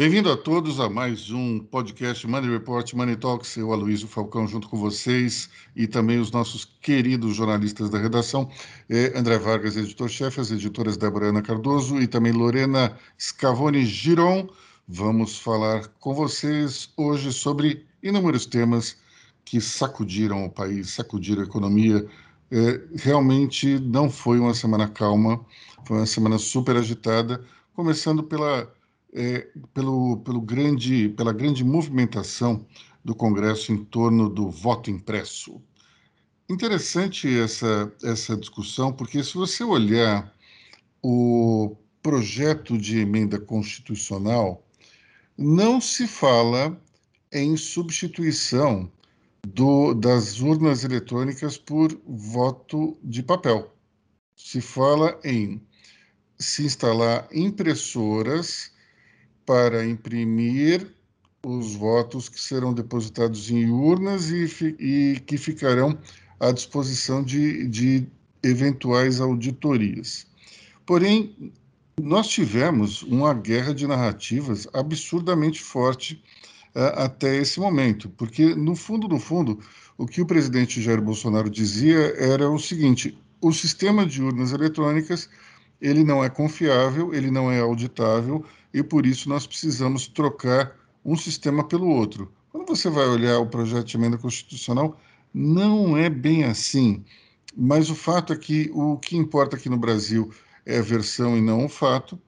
Bem-vindo a todos a mais um podcast Money Report, Money Talks. Eu, Aloysio Falcão, junto com vocês e também os nossos queridos jornalistas da redação, eh, André Vargas, editor-chefe, as editoras Débora Ana Cardoso e também Lorena Scavone Giron. Vamos falar com vocês hoje sobre inúmeros temas que sacudiram o país, sacudiram a economia. Eh, realmente não foi uma semana calma, foi uma semana super agitada, começando pela é, pelo, pelo grande, pela grande movimentação do Congresso em torno do voto impresso. Interessante essa, essa discussão, porque se você olhar o projeto de emenda constitucional, não se fala em substituição do, das urnas eletrônicas por voto de papel. Se fala em se instalar impressoras para imprimir os votos que serão depositados em urnas e, e que ficarão à disposição de, de eventuais auditorias. Porém, nós tivemos uma guerra de narrativas absurdamente forte uh, até esse momento, porque, no fundo, no fundo, o que o presidente Jair Bolsonaro dizia era o seguinte: o sistema de urnas eletrônicas ele não é confiável, ele não é auditável, e por isso nós precisamos trocar um sistema pelo outro. Quando você vai olhar o projeto de emenda constitucional, não é bem assim. Mas o fato é que o que importa aqui no Brasil é a versão e não o fato.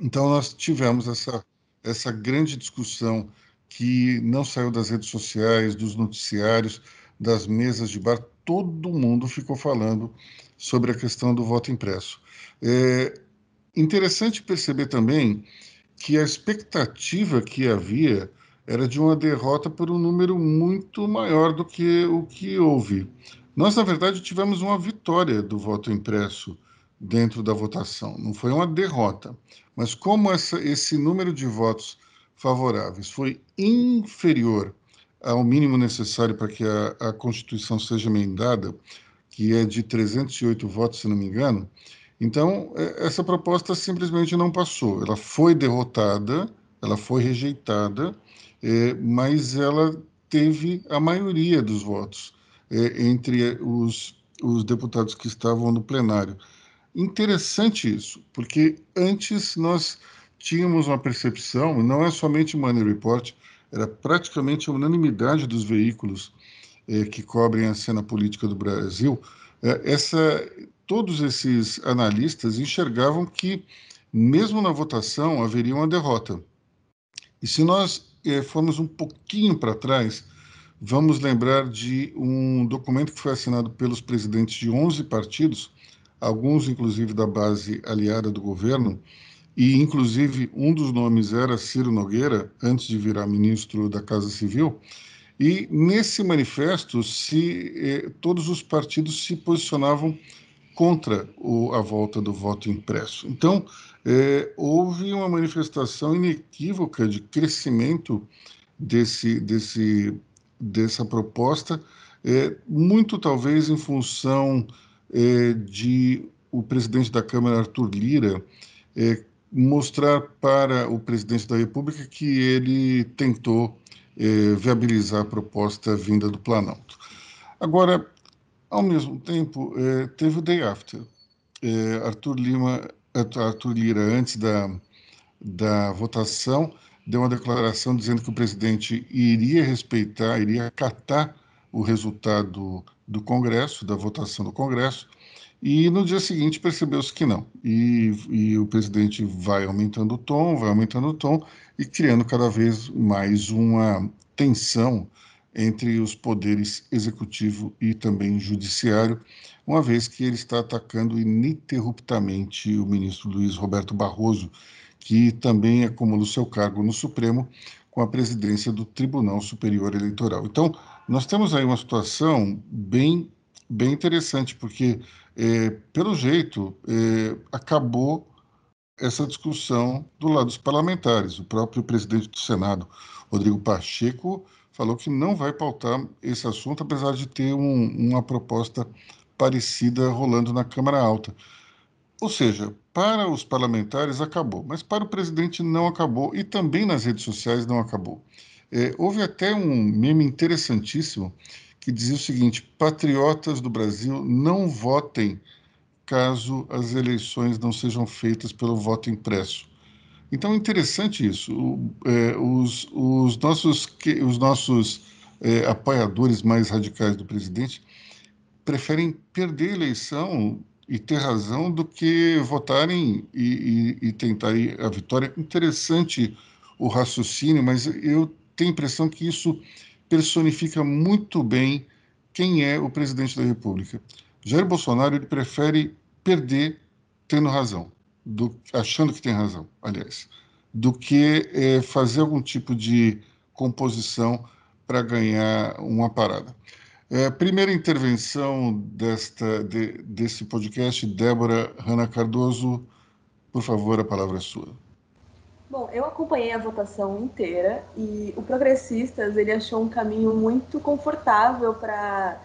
Então nós tivemos essa, essa grande discussão que não saiu das redes sociais, dos noticiários, das mesas de bar, todo mundo ficou falando sobre a questão do voto impresso. É, Interessante perceber também que a expectativa que havia era de uma derrota por um número muito maior do que o que houve. Nós, na verdade, tivemos uma vitória do voto impresso dentro da votação, não foi uma derrota. Mas como essa, esse número de votos favoráveis foi inferior ao mínimo necessário para que a, a Constituição seja emendada, que é de 308 votos, se não me engano, então, é, essa proposta simplesmente não passou. Ela foi derrotada, ela foi rejeitada, é, mas ela teve a maioria dos votos é, entre os, os deputados que estavam no plenário. Interessante isso, porque antes nós tínhamos uma percepção, não é somente Money Report, era praticamente a unanimidade dos veículos eh, que cobrem a cena política do Brasil, eh, essa todos esses analistas enxergavam que, mesmo na votação, haveria uma derrota. E se nós eh, formos um pouquinho para trás, vamos lembrar de um documento que foi assinado pelos presidentes de 11 partidos, alguns inclusive da base aliada do governo, e inclusive um dos nomes era Ciro Nogueira, antes de virar ministro da Casa Civil. E nesse manifesto, se eh, todos os partidos se posicionavam contra o, a volta do voto impresso. Então, é, houve uma manifestação inequívoca de crescimento desse, desse, dessa proposta, é, muito talvez em função é, de o presidente da Câmara, Arthur Lira, é, mostrar para o presidente da República que ele tentou é, viabilizar a proposta vinda do Planalto. Agora, ao mesmo tempo, eh, teve o Day After. Eh, Arthur, Lima, Arthur Lira, antes da, da votação, deu uma declaração dizendo que o presidente iria respeitar, iria acatar o resultado do Congresso, da votação do Congresso, e no dia seguinte percebeu-se que não. E, e, o presidente vai aumentando o tom, vai aumentando o tom e criando cada vez mais uma tensão entre os poderes executivo e também judiciário, uma vez que ele está atacando ininterruptamente o ministro Luiz Roberto Barroso, que também acumula o seu cargo no Supremo com a presidência do Tribunal Superior Eleitoral. Então, nós temos aí uma situação bem, bem interessante, porque, é, pelo jeito, é, acabou essa discussão do lado dos parlamentares. O próprio presidente do Senado, Rodrigo Pacheco, falou que não vai pautar esse assunto, apesar de ter um, uma proposta parecida rolando na Câmara Alta. Ou seja, para os parlamentares acabou, mas para o presidente não acabou e também nas redes sociais não acabou. É, houve até um meme interessantíssimo que dizia o seguinte: patriotas do Brasil não votem caso as eleições não sejam feitas pelo voto impresso. Então é interessante isso. O, é, os, os, nossos, os nossos é, apoiadores mais radicais do presidente preferem perder a eleição e ter razão do que votarem e, e, e tentar a vitória. Interessante o raciocínio, mas eu tenho a impressão que isso personifica muito bem quem é o presidente da República. Jair Bolsonaro ele prefere perder tendo razão, do, achando que tem razão, aliás, do que é, fazer algum tipo de composição para ganhar uma parada. É, primeira intervenção desta, de, desse podcast, Débora Rana Cardoso, por favor, a palavra é sua. Bom, eu acompanhei a votação inteira e o Progressistas ele achou um caminho muito confortável para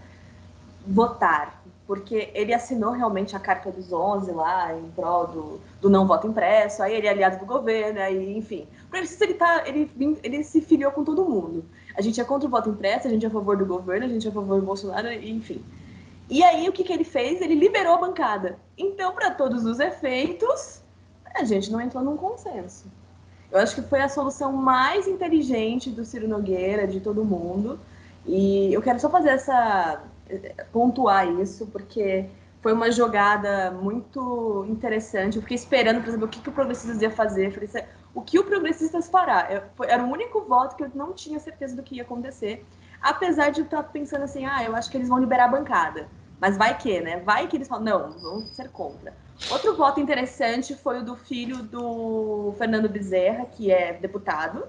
votar, porque ele assinou realmente a carta dos 11 lá em prol do, do não voto impresso, aí ele é aliado do governo, aí enfim. O Progressista ele, tá, ele, ele se filiou com todo mundo. A gente é contra o voto impresso, a gente é a favor do governo, a gente é a favor do Bolsonaro, enfim. E aí o que, que ele fez? Ele liberou a bancada. Então, para todos os efeitos, a gente não entrou num consenso. Eu acho que foi a solução mais inteligente do Ciro Nogueira, de todo mundo. E eu quero só fazer essa. Pontuar isso, porque foi uma jogada muito interessante. Eu fiquei esperando para saber o que, que o Progressistas ia fazer. falei, o que o Progressistas fará? Eu, era o único voto que eu não tinha certeza do que ia acontecer. Apesar de eu estar pensando assim, ah, eu acho que eles vão liberar a bancada. Mas vai que, né? Vai que eles falam, não, vamos ser contra. Outro voto interessante foi o do filho do Fernando Bezerra, que é deputado,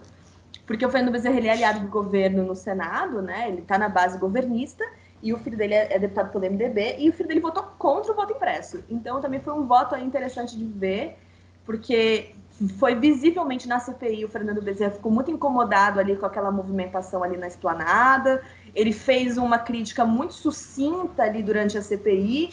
porque o Fernando Bezerra ele é aliado do governo no Senado, né? Ele está na base governista e o filho dele é, é, deputado pelo MDB e o filho dele votou contra o voto impresso. Então também foi um voto interessante de ver, porque foi visivelmente na CPI o Fernando Bezerra ficou muito incomodado ali com aquela movimentação ali na esplanada. Ele fez uma crítica muito sucinta ali durante a CPI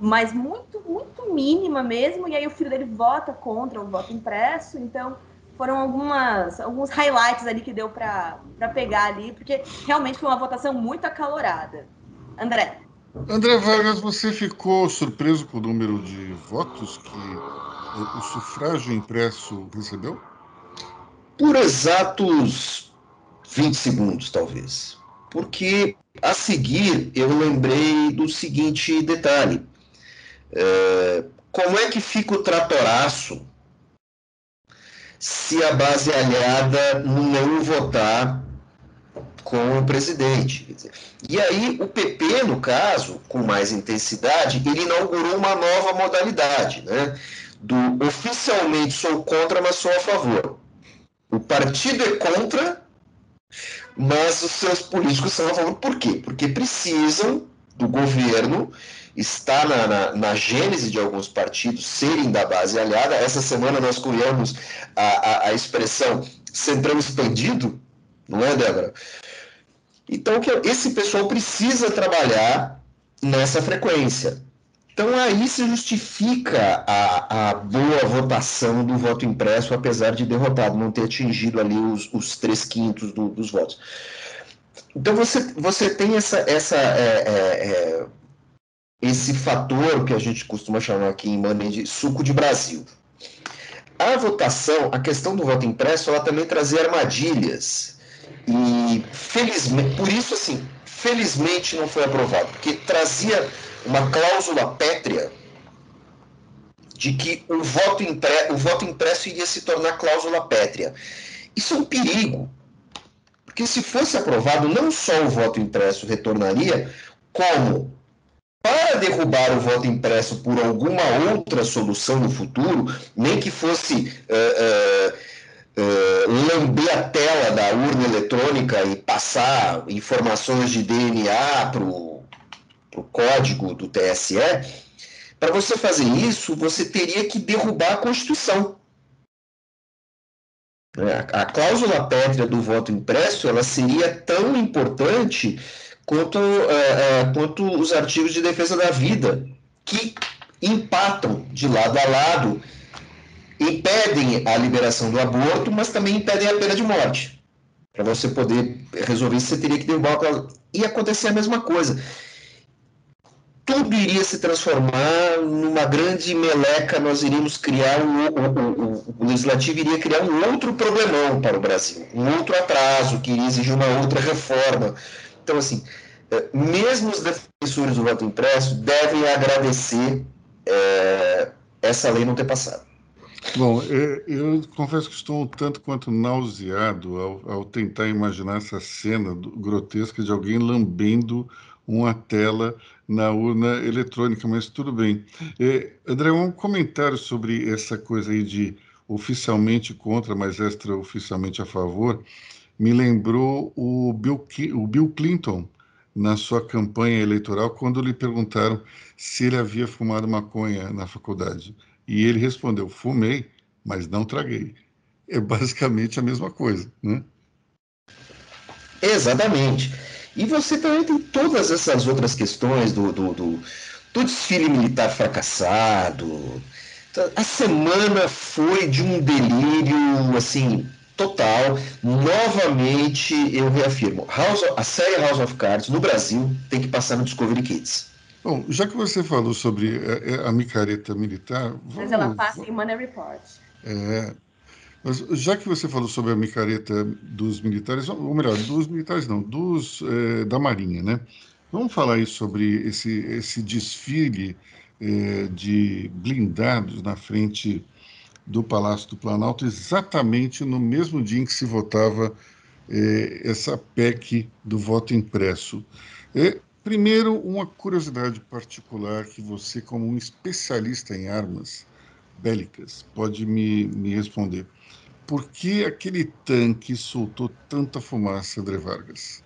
mas muito, muito mínima mesmo. E aí o filho dele vota contra o voto impresso. Então foram algumas, alguns highlights ali que deu para pegar ali, porque realmente foi uma votação muito acalorada. André. André Vargas, você ficou surpreso com o número de votos que o sufrágio impresso recebeu? Por exatos 20 segundos, talvez. Porque a seguir eu lembrei do seguinte detalhe. É, como é que fica o tratoraço se a base aliada não votar com o presidente? E aí o PP, no caso, com mais intensidade, ele inaugurou uma nova modalidade, né? Do oficialmente sou contra, mas sou a favor. O partido é contra, mas os seus políticos são a favor. Por quê? Porque precisam do governo está na, na, na, gênese de alguns partidos serem da base aliada. Essa semana nós cunhamos a, a, a expressão centrão expandido, não é, Débora? Então, que esse pessoal precisa trabalhar nessa frequência. Então, aí se justifica a, a boa votação do voto impresso, apesar de derrotado, não ter atingido ali os, os três quintos do, dos votos. Então, você, você tem essa, essa é, é, é esse fator que a gente costuma chamar aqui em Money de suco de Brasil. A votação, a questão do voto impresso, ela também trazia armadilhas. E felizmente, por isso assim, felizmente não foi aprovado, porque trazia uma cláusula pétrea de que o voto, impre, o voto impresso iria se tornar cláusula pétrea. Isso é um perigo, porque se fosse aprovado, não só o voto impresso retornaria, como para derrubar o voto impresso por alguma outra solução no futuro, nem que fosse uh, uh, uh, lamber a tela da urna eletrônica e passar informações de DNA para o código do TSE, para você fazer isso, você teria que derrubar a Constituição. A, a cláusula pétrea do voto impresso ela seria tão importante quanto, é, é, quanto os artigos de defesa da vida, que empatam de lado a lado, impedem a liberação do aborto, mas também impedem a pena de morte. Para você poder resolver isso, você teria que derrubar o E acontecer a mesma coisa tudo iria se transformar numa grande meleca, nós iríamos criar um, o, o, legislativo iria criar um outro problemão para o Brasil, um outro atraso que iria exigir uma outra reforma. Então, assim, é, mesmo os defensores do voto impresso devem agradecer é, essa lei não ter passado. Bom, é, eu confesso que estou um tanto quanto nauseado ao, ao tentar imaginar essa cena grotesca de alguém lambendo uma tela na urna eletrônica, mas tudo bem. É, André, um comentário sobre essa coisa aí de oficialmente contra, mas extraoficialmente a favor, me lembrou o Bill, o Bill Clinton na sua campanha eleitoral quando lhe perguntaram se ele havia fumado maconha na faculdade. E ele respondeu: fumei, mas não traguei. É basicamente a mesma coisa, né? Exatamente. E você também tem todas essas outras questões do, do, do, do desfile militar fracassado. A semana foi de um delírio, assim, total. Novamente, eu reafirmo, House of, a série House of Cards no Brasil tem que passar no Discovery Kids. Bom, já que você falou sobre a, a micareta militar... Vamos, Mas ela passa em Money Report. É, mas já que você falou sobre a micareta dos militares, ou melhor, dos militares não, dos é, da Marinha, né? Vamos falar aí sobre esse, esse desfile é, de blindados na frente do Palácio do Planalto, exatamente no mesmo dia em que se votava é, essa PEC do voto impresso. Primeiro, uma curiosidade particular que você, como um especialista em armas bélicas, pode me, me responder. Por que aquele tanque soltou tanta fumaça, André Vargas?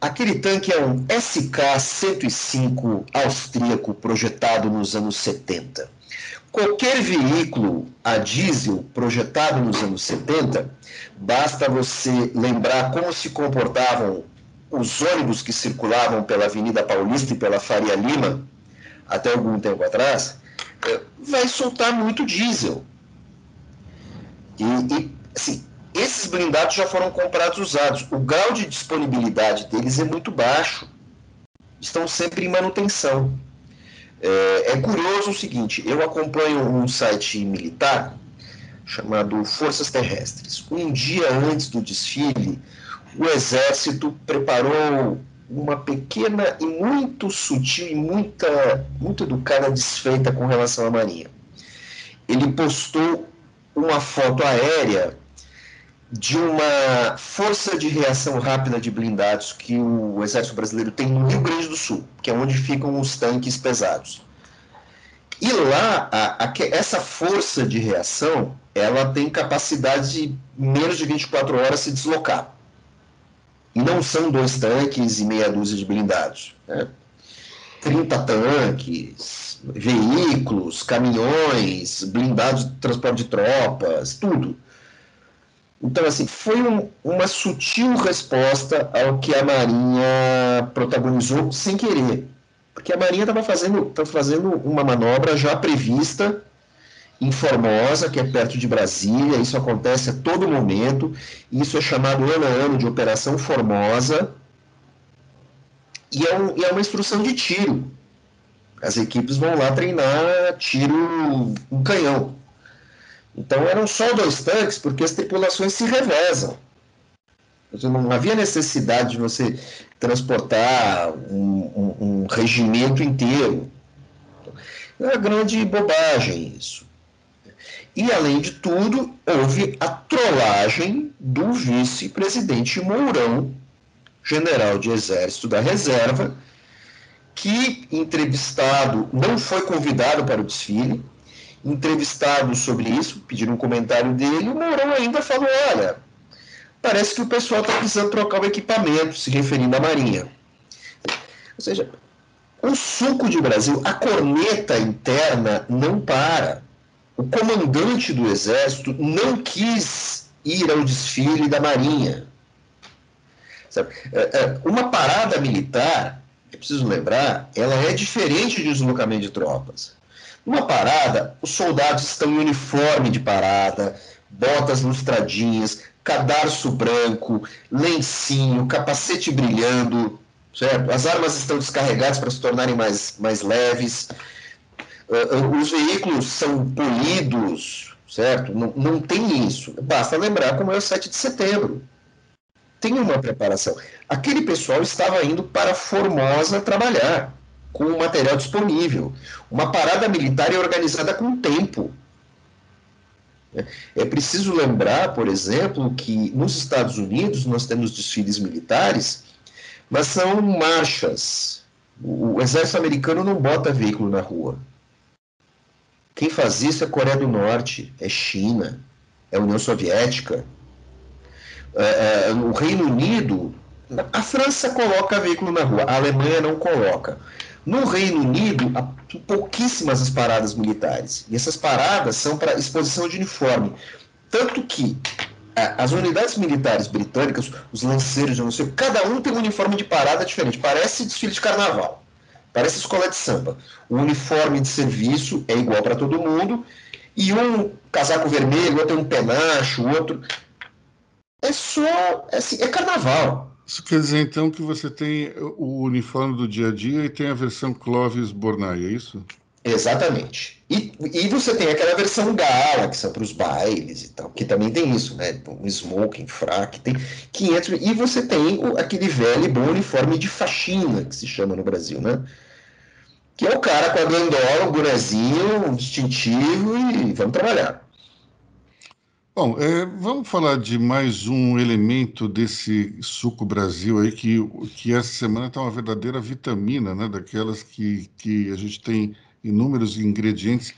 Aquele tanque é um SK-105 austríaco projetado nos anos 70. Qualquer veículo a diesel projetado nos anos 70, basta você lembrar como se comportavam os ônibus que circulavam pela Avenida Paulista e pela Faria Lima até algum tempo atrás, eh, vai soltar muito diesel. E, e assim, esses blindados já foram comprados usados. O grau de disponibilidade deles é muito baixo. Estão sempre em manutenção. É, é curioso o seguinte: eu acompanho um site militar chamado Forças Terrestres. Um dia antes do desfile, o Exército preparou uma pequena e muito sutil e muita, muito educada desfeita com relação à Marinha. Ele postou uma foto aérea de uma força de reação rápida de blindados que o Exército Brasileiro tem no Rio Grande do Sul, que é onde ficam os tanques pesados. E lá, a, a, essa força de reação, ela tem capacidade de menos de 24 horas se deslocar. E não são dois tanques e meia dúzia de blindados. Né? 30 tanques, veículos, caminhões, blindados de transporte de tropas, tudo. Então, assim, foi um, uma sutil resposta ao que a Marinha protagonizou sem querer. Porque a Marinha estava fazendo, fazendo uma manobra já prevista em Formosa, que é perto de Brasília, isso acontece a todo momento, isso é chamado ano a ano de Operação Formosa, e é, um, e é uma instrução de tiro. As equipes vão lá treinar tiro com canhão. Então eram só dois tanques, porque as tripulações se revezam. Não havia necessidade de você transportar um, um, um regimento inteiro. É uma grande bobagem isso. E, além de tudo, houve a trollagem do vice-presidente Mourão, general de exército da reserva, que, entrevistado, não foi convidado para o desfile, entrevistado sobre isso, pediram um comentário dele, o Mourão ainda falou: olha, parece que o pessoal está precisando trocar o equipamento, se referindo à Marinha. Ou seja, o suco de Brasil, a corneta interna não para. O comandante do Exército não quis ir ao desfile da Marinha. É, é, uma parada militar é preciso lembrar, ela é diferente de deslocamento de tropas. Numa parada, os soldados estão em uniforme de parada, botas lustradinhas, cadarço branco, lencinho, capacete brilhando, certo? As armas estão descarregadas para se tornarem mais, mais leves. Uh, os veículos são polidos, certo? Não, não tem isso. Basta lembrar como é o 7 de setembro. Tem uma preparação. Aquele pessoal estava indo para Formosa trabalhar com o material disponível. Uma parada militar é organizada com tempo. É preciso lembrar, por exemplo, que nos Estados Unidos nós temos desfiles militares, mas são marchas. O exército americano não bota veículo na rua. Quem faz isso é Coreia do Norte, é China, é União Soviética. É, é, o Reino Unido, a França coloca veículo na rua, a Alemanha não coloca. No Reino Unido, há pouquíssimas as paradas militares. E essas paradas são para exposição de uniforme. Tanto que as unidades militares britânicas, os lanceiros, eu não sei, cada um tem um uniforme de parada diferente. Parece desfile de carnaval. Parece escola de samba. O uniforme de serviço é igual para todo mundo. E um casaco vermelho, outro um penacho, outro. É só. É, assim, é carnaval. Isso quer dizer, então, que você tem o uniforme do dia a dia e tem a versão Clovis Bornai, é isso? Exatamente. E, e você tem aquela versão gala, que são para os bailes e tal, que também tem isso, né? Um smoking, fraque, tem 500... E você tem o, aquele velho e bom uniforme de faxina, que se chama no Brasil, né? Que é o cara com a grandola, um bonezinho, um distintivo e vamos trabalhar. Bom, é, vamos falar de mais um elemento desse suco Brasil aí, que, que essa semana está uma verdadeira vitamina, né? Daquelas que, que a gente tem inúmeros ingredientes,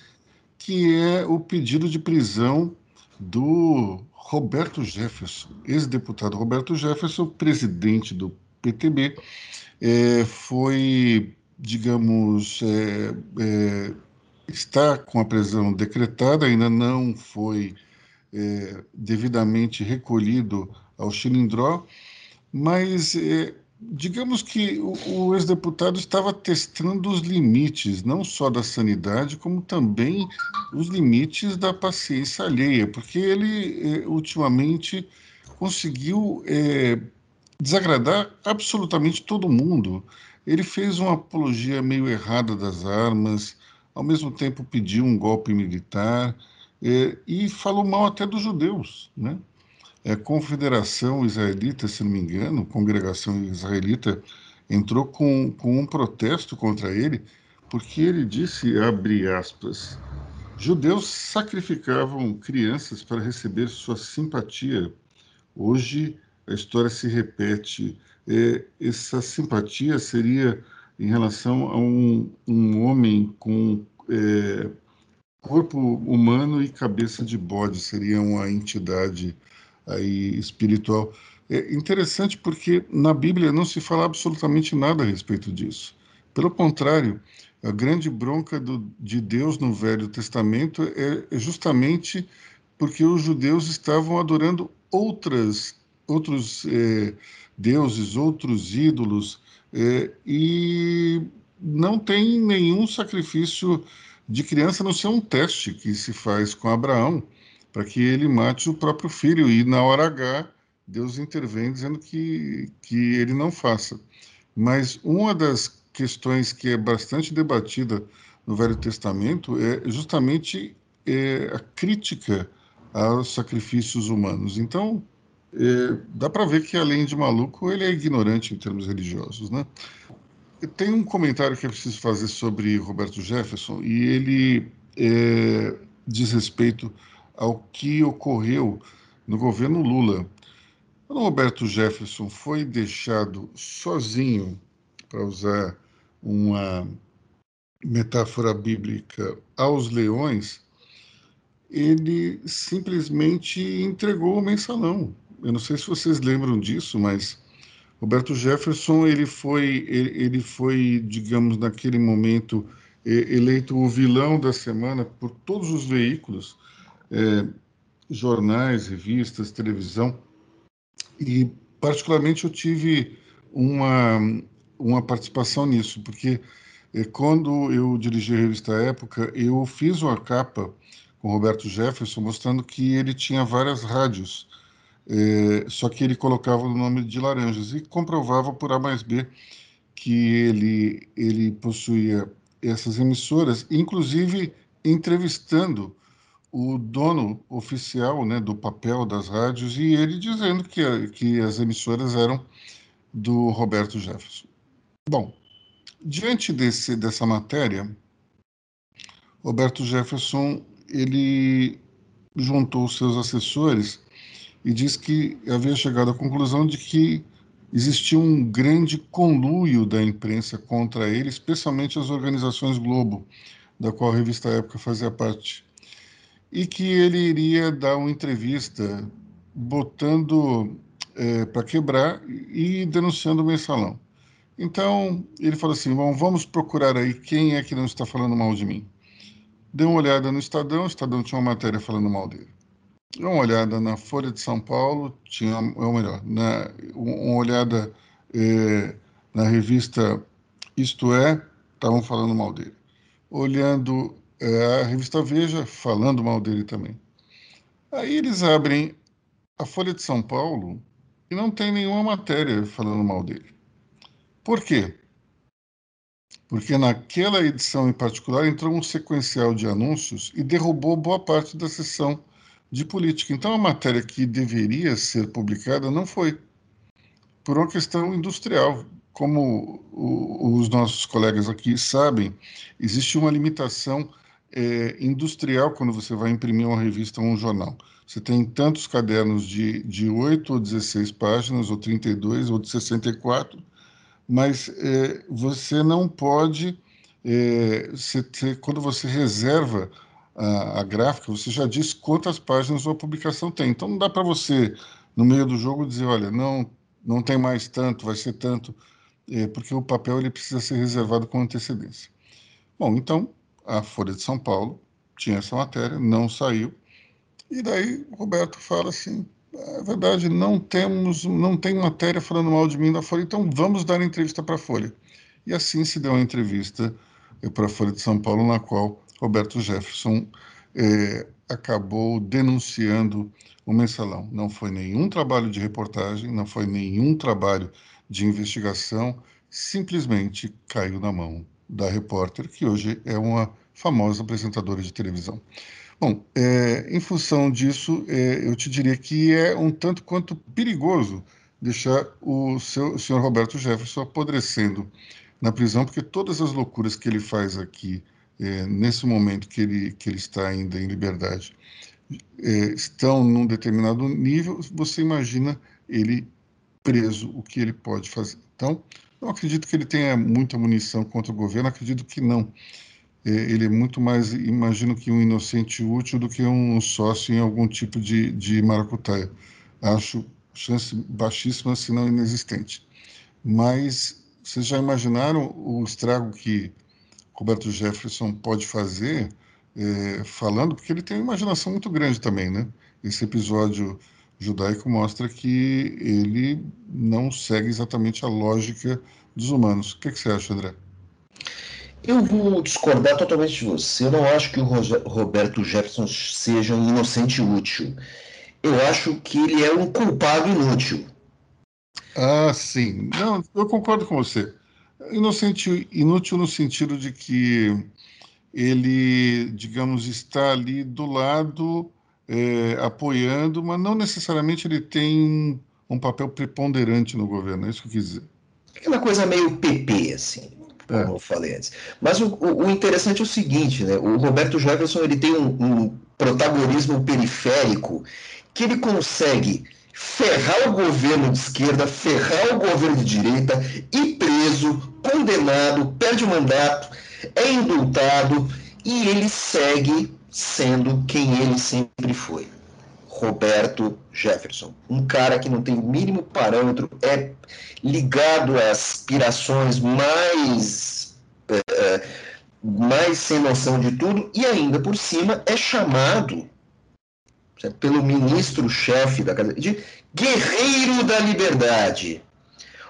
que é o pedido de prisão do Roberto Jefferson, ex-deputado Roberto Jefferson, presidente do PTB, é, foi, digamos, é, é, está com a prisão decretada, ainda não foi é, devidamente recolhido ao Chilindró, mas é, digamos que o, o ex-deputado estava testando os limites, não só da sanidade, como também os limites da paciência alheia, porque ele é, ultimamente conseguiu é, desagradar absolutamente todo mundo. Ele fez uma apologia meio errada das armas, ao mesmo tempo pediu um golpe militar é, e falou mal até dos judeus, né? É, Confederação Israelita, se não me engano, Congregação Israelita, entrou com, com um protesto contra ele, porque ele disse, abre aspas, judeus sacrificavam crianças para receber sua simpatia. Hoje a história se repete. É, essa simpatia seria em relação a um, um homem com é, corpo humano e cabeça de bode seria uma entidade aí espiritual. É interessante porque na Bíblia não se fala absolutamente nada a respeito disso. Pelo contrário, a grande bronca do, de Deus no Velho Testamento é, é justamente porque os judeus estavam adorando outras, outros é, deuses, outros ídolos, é, e não tem nenhum sacrifício de criança não ser um teste que se faz com Abraão para que ele mate o próprio filho e na hora H Deus intervém dizendo que, que ele não faça. Mas uma das questões que é bastante debatida no Velho Testamento é justamente é, a crítica aos sacrifícios humanos. Então, é, dá para ver que além de maluco, ele é ignorante em termos religiosos, né? Tem um comentário que é preciso fazer sobre Roberto Jefferson e ele é, diz respeito ao que ocorreu no governo Lula. Quando Roberto Jefferson foi deixado sozinho, para usar uma metáfora bíblica, aos leões, ele simplesmente entregou o mensalão. Eu não sei se vocês lembram disso, mas Roberto Jefferson ele foi ele foi digamos naquele momento eleito o vilão da semana por todos os veículos é, jornais revistas televisão. E particularmente eu tive uma uma participação nisso porque E quando eu dirigi a revista Época, eu fiz uma capa com Roberto Jefferson mostrando que ele tinha várias rádios, é, só que ele colocava o nome de Laranjas e comprovava por A mais B que ele, ele possuía essas emissoras, inclusive entrevistando o dono oficial né, do papel das rádios e ele dizendo que, que as emissoras eram do Roberto Jefferson. Bom, diante desse, dessa matéria, Roberto Jefferson ele juntou seus assessores e disse que havia chegado à conclusão de que existia um grande conluio da imprensa contra ele, especialmente as organizações Globo, da qual a revista Época fazia parte, e que ele iria dar uma entrevista botando é, para quebrar e denunciando o mensalão. Então ele falou assim: Bom, vamos procurar aí quem é que não está falando mal de mim. Deu uma olhada no Estadão, o Estadão tinha uma matéria falando mal dele. Deu uma olhada na Folha de São Paulo, tinha, ou melhor, na, uma olhada é, na revista Isto É, estavam falando mal dele. Olhando a revista Veja, falando mal dele também. Aí eles abrem a Folha de São Paulo e não tem nenhuma matéria falando mal dele. Por quê? porque naquela edição em particular entrou um sequencial de anúncios e derrubou boa parte da sessão de política. Então a matéria que deveria ser publicada não foi, por uma questão industrial. Como os nossos colegas aqui sabem, existe uma limitação é, industrial quando você vai imprimir uma revista ou um jornal. Você tem tantos cadernos de, de 8 ou 16 páginas, ou 32, ou de 64, mas é, você não pode, é, você, quando você reserva a, a, gráfica, você já diz quantas páginas a publicação tem. Então não dá para você, no meio do jogo, dizer, olha, não, não tem mais tanto, vai ser tanto, é, porque o papel ele precisa ser reservado com antecedência. Bom, então a Folha de São Paulo tinha essa matéria, não saiu, e daí Roberto fala assim, é verdade, não temos, não tem matéria falando mal de mim da Folha, então vamos dar entrevista para a Folha. E assim se deu uma entrevista eh, para a Folha de São Paulo, na qual Roberto Jefferson é, acabou denunciando o mensalão. Não foi nenhum trabalho de reportagem, não foi nenhum trabalho de investigação, simplesmente caiu na mão da repórter, que hoje é uma famosa apresentadora de televisão. Bom, é, em função disso, é, eu te diria que é um tanto quanto perigoso deixar o, seu, o senhor Roberto Jefferson apodrecendo na prisão, porque todas as loucuras que ele faz aqui, é, nesse momento que ele, que ele está ainda em liberdade, é, estão num determinado nível, você imagina ele preso, o que ele pode fazer. Então, não acredito que ele tenha muita munição contra o governo, acredito que não. É, ele é muito mais, imagino que um inocente útil do que um sócio em algum tipo de, de maracutaia. Acho chance baixíssima, se não inexistente. Mas vocês já imaginaram o estrago que Roberto Jefferson pode fazer é, falando? Porque ele tem uma imaginação muito grande também, né? Esse episódio judaico mostra que ele não segue exatamente a lógica dos humanos. O que, que você acha, André? Eu vou discordar totalmente de você. Eu não acho que o Roberto Jefferson seja um inocente útil. Eu acho que ele é um culpado inútil. Ah, sim. Não, eu concordo com você. Inocente, inútil no sentido de que ele, digamos, está ali do lado, é, apoiando, mas não necessariamente ele tem um papel preponderante no governo. É isso que eu quis dizer. Aquela coisa meio PP, assim como é. eu falei antes. Mas o, o, interessante é o seguinte, né? O Roberto Jefferson ele tem um, um protagonismo periférico que ele consegue ferrar o governo de esquerda, ferrar o governo de direita, ir preso, condenado, perde o mandato, é indultado e ele segue sendo quem ele sempre foi. Roberto Jefferson. Um cara que não tem o mínimo parâmetro, é ligado a aspirações mais, é, é, mais sem noção de tudo, e ainda por cima é chamado certo? pelo ministro-chefe da Casa de Guerreiro da Liberdade.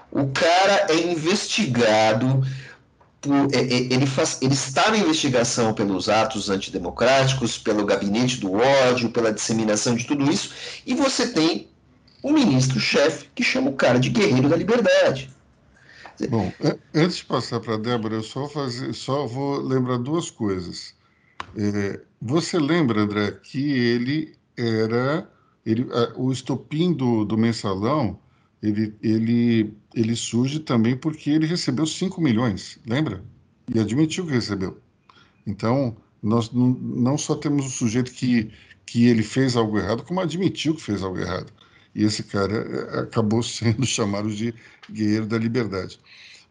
O cara é investigado por, é, é, ele, faz, ele está na investigação pelos atos antidemocráticos, pelo gabinete do ódio, pela disseminação de tudo isso, e você tem o ministro-chefe que chama o cara de guerreiro da liberdade. Bom, antes de passar para a Débora, eu só, fazer, só vou lembrar duas coisas. É, você lembra, André, que ele era. Ele, a, o estopim do, do mensalão ele, ele, ele surge também porque ele recebeu 5 milhões, lembra? E admitiu que recebeu. Então, nós não, só temos o sujeito que, que ele fez algo errado, como admitiu que fez algo errado. E esse cara eh, acabou sendo chamado de guerreiro da liberdade.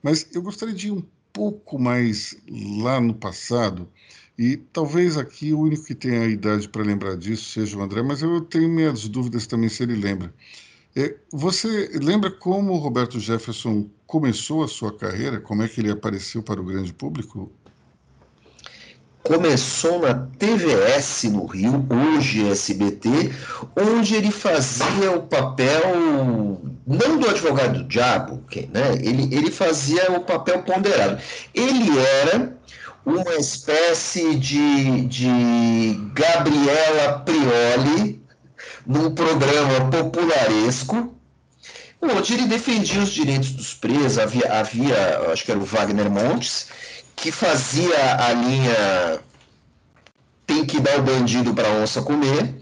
Mas eu gostaria de ir um pouco mais lá no passado, e talvez aqui o único que tenha a idade para lembrar disso seja o André, mas eu tenho minhas dúvidas também se ele lembra. É, você lembra como o Roberto Jefferson começou a sua carreira? Como é que ele apareceu para o grande público? Começou na TVS no Rio, hoje SBT, onde ele fazia o papel não do advogado do diabo, né? ele, ele fazia o papel ponderado. Ele era uma espécie de, de Gabriela Prioli num programa popularesco, onde ele defendia os direitos dos presos. Havia, havia acho que era o Wagner Montes, que fazia a linha tem que dar o bandido para a onça comer,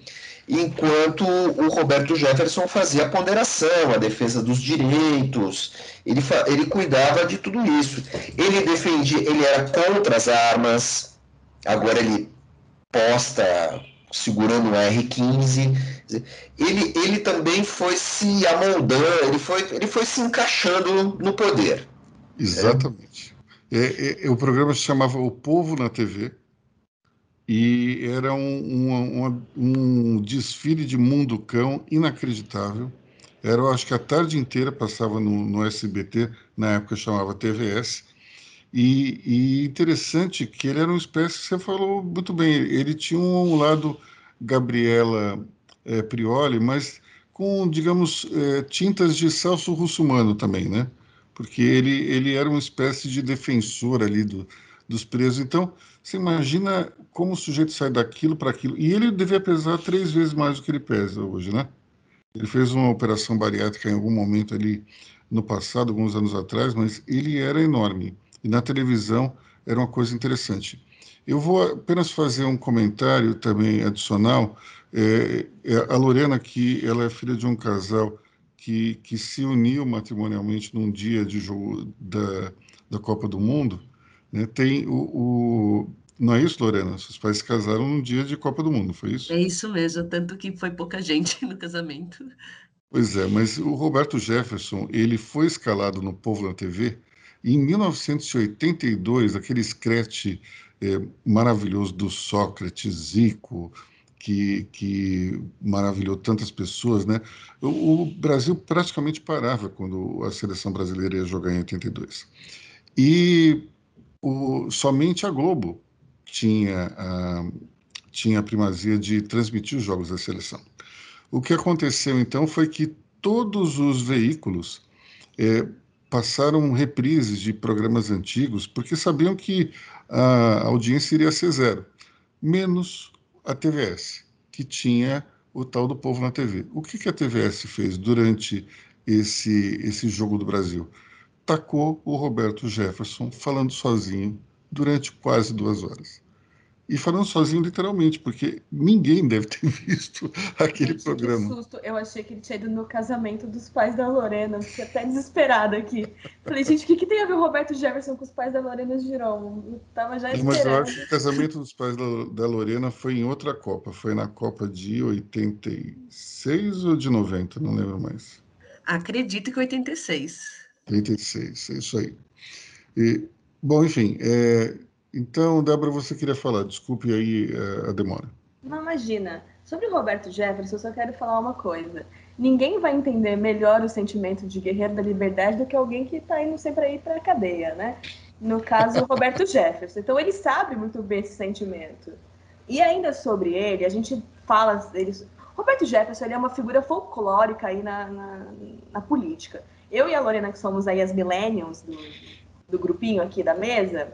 enquanto o Roberto Jefferson fazia a ponderação, a defesa dos direitos, ele, ele cuidava de tudo isso. Ele defendia, ele era contra as armas, agora ele posta segurando o R15. Ele, ele também foi se amoldando, ele foi, ele foi se encaixando no poder. Exatamente. É? É, é, o programa se chamava O Povo na TV e era um, um, um desfile de mundo cão inacreditável. Era, acho que a tarde inteira passava no, no SBT, na época chamava TVS, e, e, interessante que ele era uma espécie, você falou muito bem, ele tinha um lado Gabriela é, Prioli, mas com, digamos, é, tintas de Celso Russumano também, né? Porque ele, ele era uma espécie de defensor ali do, dos presos. Então, você imagina como o sujeito sai daquilo para aquilo. E ele devia pesar três vezes mais do que ele pesa hoje, né? Ele fez uma operação bariátrica em algum momento ali no passado, alguns anos atrás, mas ele era enorme. E na televisão era uma coisa interessante. Eu vou apenas fazer um comentário também adicional. É, é, a Lorena, que ela é filha de um casal que, que se uniu matrimonialmente num dia de jogo da, da Copa do Mundo, né, tem o, o, Não é isso, Lorena? Seus pais se casaram num dia de Copa do Mundo, foi isso? É isso mesmo, tanto que foi pouca gente no casamento. Pois é, mas o Roberto Jefferson, ele foi escalado no Povo na TV em 1982, aquele scratch é, maravilhoso do Sócrates, Zico, que, que maravilhou tantas pessoas, né? O, o, Brasil praticamente parava quando a seleção brasileira ia jogar em 82. E o, somente a Globo tinha a, tinha a primazia de transmitir os jogos da seleção. O que aconteceu então foi que todos os veículos é, passaram reprises de programas antigos porque sabiam que a audiência iria ser zero, menos a TVS, que tinha o tal do povo na TV. O que, que a TVS fez durante esse, esse jogo do Brasil? Tacou o Roberto Jefferson falando sozinho durante quase duas horas e falando sozinho literalmente, porque ninguém deve ter visto aquele Gente, programa. Que susto. Eu achei que ele tinha ido no casamento dos pais da Lorena, fiquei até desesperada aqui. Falei, gente, o que, que tem a ver o Roberto Jefferson com os pais da Lorena Giron? Eu tava já esperando. Mas eu acho que o casamento dos pais da, da Lorena foi em outra Copa, foi na Copa de 86 ou de 90, não lembro mais. Acredito que 86. 86, é isso aí. E, bom, enfim, é, então, Débora, você queria falar, desculpe aí eh, a demora. Não, imagina. Sobre o Roberto Jefferson, eu só quero falar uma coisa. Ninguém vai entender melhor o sentimento de guerreiro da liberdade do que alguém que está indo sempre aí para a cadeia, né? No caso, o Roberto Jefferson. Então, ele sabe muito bem esse sentimento. E ainda sobre ele, a gente fala... Ele... Roberto Jefferson ele é uma figura folclórica aí na, na, na política. Eu e a Lorena, que somos aí as millennials do, do grupinho aqui da mesa,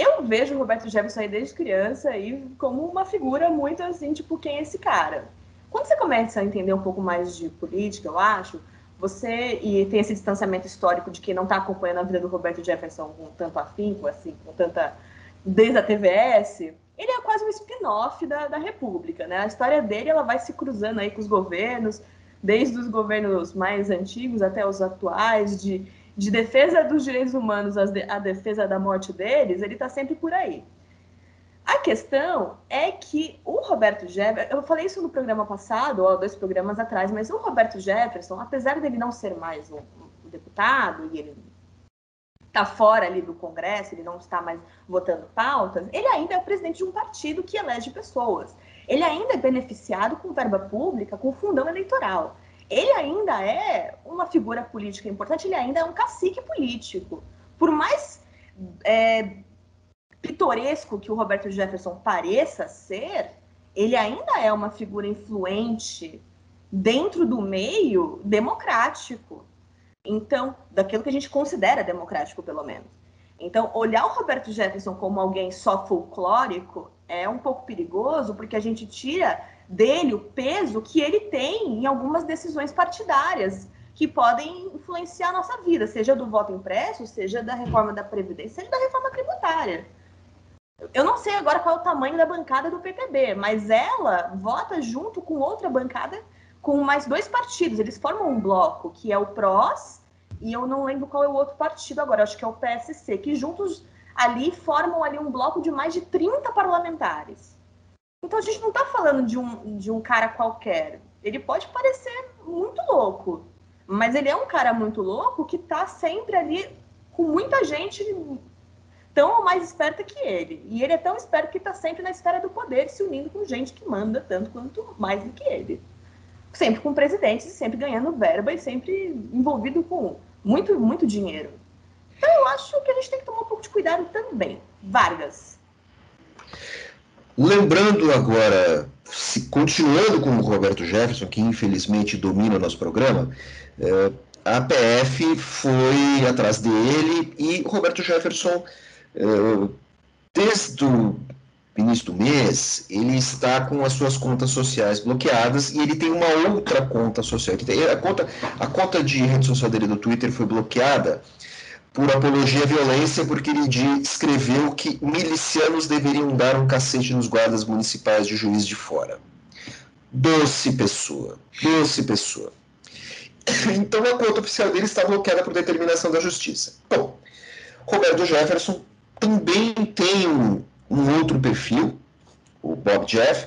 eu vejo o Roberto Jefferson aí desde criança e como uma figura muito assim, tipo, quem é esse cara? Quando você começa a entender um pouco mais de política, eu acho, você e tem esse distanciamento histórico de quem não está acompanhando a vida do Roberto Jefferson com tanto afinco, assim, com tanta desde a TVS, ele é quase um spin-off da, da República, né? A história dele ela vai se cruzando aí com os governos, desde os governos mais antigos até os atuais, de, de defesa dos direitos humanos à defesa da morte deles, ele está sempre por aí. A questão é que o Roberto Jefferson, eu falei isso no programa passado, ou dois programas atrás, mas o Roberto Jefferson, apesar dele não ser mais um, deputado e ele está fora ali do Congresso, ele não está mais votando pautas, ele ainda é presidente de um partido que elege pessoas. Ele ainda é beneficiado com verba pública, com fundão eleitoral. Ele ainda é uma figura política importante, ele ainda é um cacique político. Por mais é, pitoresco que o Roberto Jefferson pareça ser, ele ainda é uma figura influente dentro do meio democrático. Então, daquilo que a gente considera democrático, pelo menos. Então, olhar o Roberto Jefferson como alguém só folclórico é um pouco perigoso, porque a gente tira dele o peso que ele tem em algumas decisões partidárias que podem influenciar a nossa vida, seja do voto impresso, seja da reforma da Previdência, seja da reforma tributária. Eu não sei agora qual é o tamanho da bancada do PTB, mas ela vota junto com outra bancada com mais dois partidos. Eles formam um bloco, que é o PROS, e eu não lembro qual é o outro partido agora, acho que é o PSC, que juntos ali formam ali um bloco de mais de 30 parlamentares. Então a gente não está falando de um, de um cara qualquer. Ele pode parecer muito louco, mas ele é um cara muito louco que está sempre ali com muita gente tão mais esperta que ele. E ele é tão esperto que está sempre na esfera do poder, se unindo com gente que manda tanto quanto mais do que ele. Sempre com presidentes, sempre ganhando verba e sempre envolvido com muito, muito dinheiro. Então eu acho que a gente tem que tomar um pouco de cuidado também. Vargas. Lembrando agora, se, continuando com o Roberto Jefferson, que infelizmente domina o nosso programa, é, a PF foi atrás dele e Roberto Jefferson desde o início do mês, ele está com as suas contas sociais bloqueadas e ele tem uma outra conta social. A conta, a conta de rede social dele do Twitter foi bloqueada por apologia à violência, porque ele escreveu que milicianos deveriam dar um cacete nos guardas municipais de Juiz de Fora. Doce pessoa, doce pessoa. Então a conta oficial dele está bloqueada por determinação da justiça. Bom, Roberto Jefferson também tem um, um outro perfil, o Bob Jeff,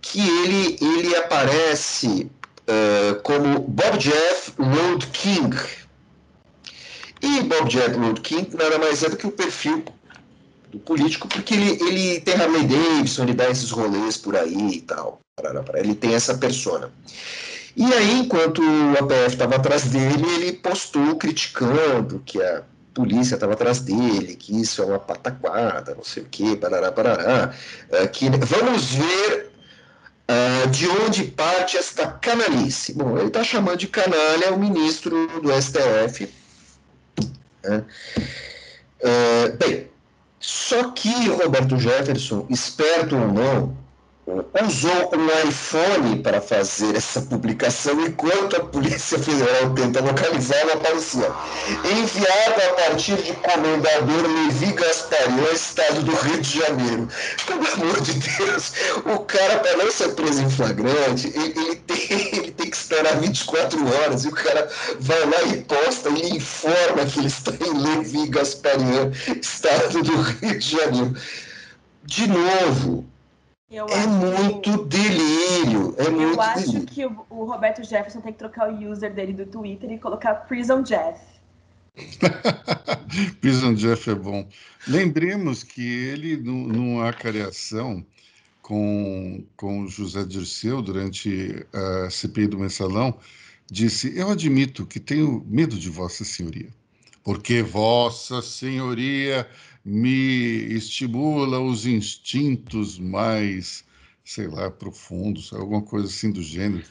que ele, ele aparece uh, como Bob Jeff Road King. E Bob Road King nada mais é do que o perfil do político, porque ele, ele tem Harley Davidson, ele dá esses rolês por aí e tal. Ele tem essa persona. E aí, enquanto o APF estava atrás dele, ele postou criticando que a polícia estava atrás dele, que isso é uma pataquada, não sei o quê, parará, parará. Uh, que, vamos ver uh, de onde parte esta canalice. Bom, ele está chamando de canalha o ministro do STF. Né? Uh, bem, só que Roberto Jefferson, esperto ou não, usou um iPhone para fazer essa publicação enquanto a Polícia Federal tenta localizá-la aparecia. Enviada a partir de comendador Levi Gasparian, estado do Rio de Janeiro. Pelo amor de Deus, o cara, para não ser preso em flagrante, ele, ele, tem, ele tem que esperar 24 horas e o cara vai lá e posta e informa que ele está em Levi Gasparian, estado do Rio de Janeiro. De novo, eu é muito que... delírio. É eu muito acho delírio. que o, o, Roberto Jefferson tem que trocar o user dele do Twitter e colocar Prison Jeff. Prison Jeff é bom. Lembremos que ele, no, numa cariação com, com o José Dirceu durante a CPI do Mensalão, disse: Eu admito que tenho medo de Vossa Senhoria, porque Vossa Senhoria me estimula os instintos mais, sei lá, profundos, alguma coisa assim do gênero.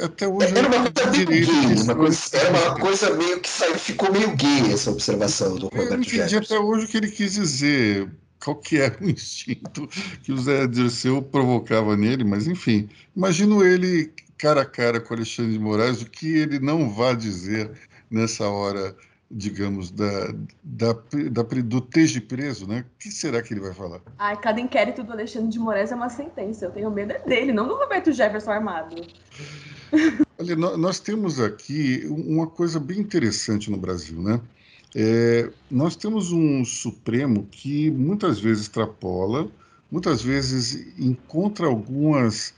Até hoje era uma coisa meio gay, uma coisa, era uma coisa meio que saiu, ficou meio gay essa observação do Roberto Eu entendi Jefferson. até hoje o que ele quis dizer, qual que era o instinto que o Zé Dirceu provocava nele, mas enfim, imagino ele cara a cara com Alexandre de Moraes, o que ele não vai dizer nessa hora, digamos, da, da, da, do TG preso, né? O que será que ele vai falar? Ai, cada inquérito do Alexandre de Moraes é uma sentença. Eu tenho medo dele, não do Roberto Jefferson armado. Olha, nós temos aqui uma coisa bem interessante no Brasil, né? É, nós temos um Supremo que muitas vezes extrapola, muitas vezes encontra algumas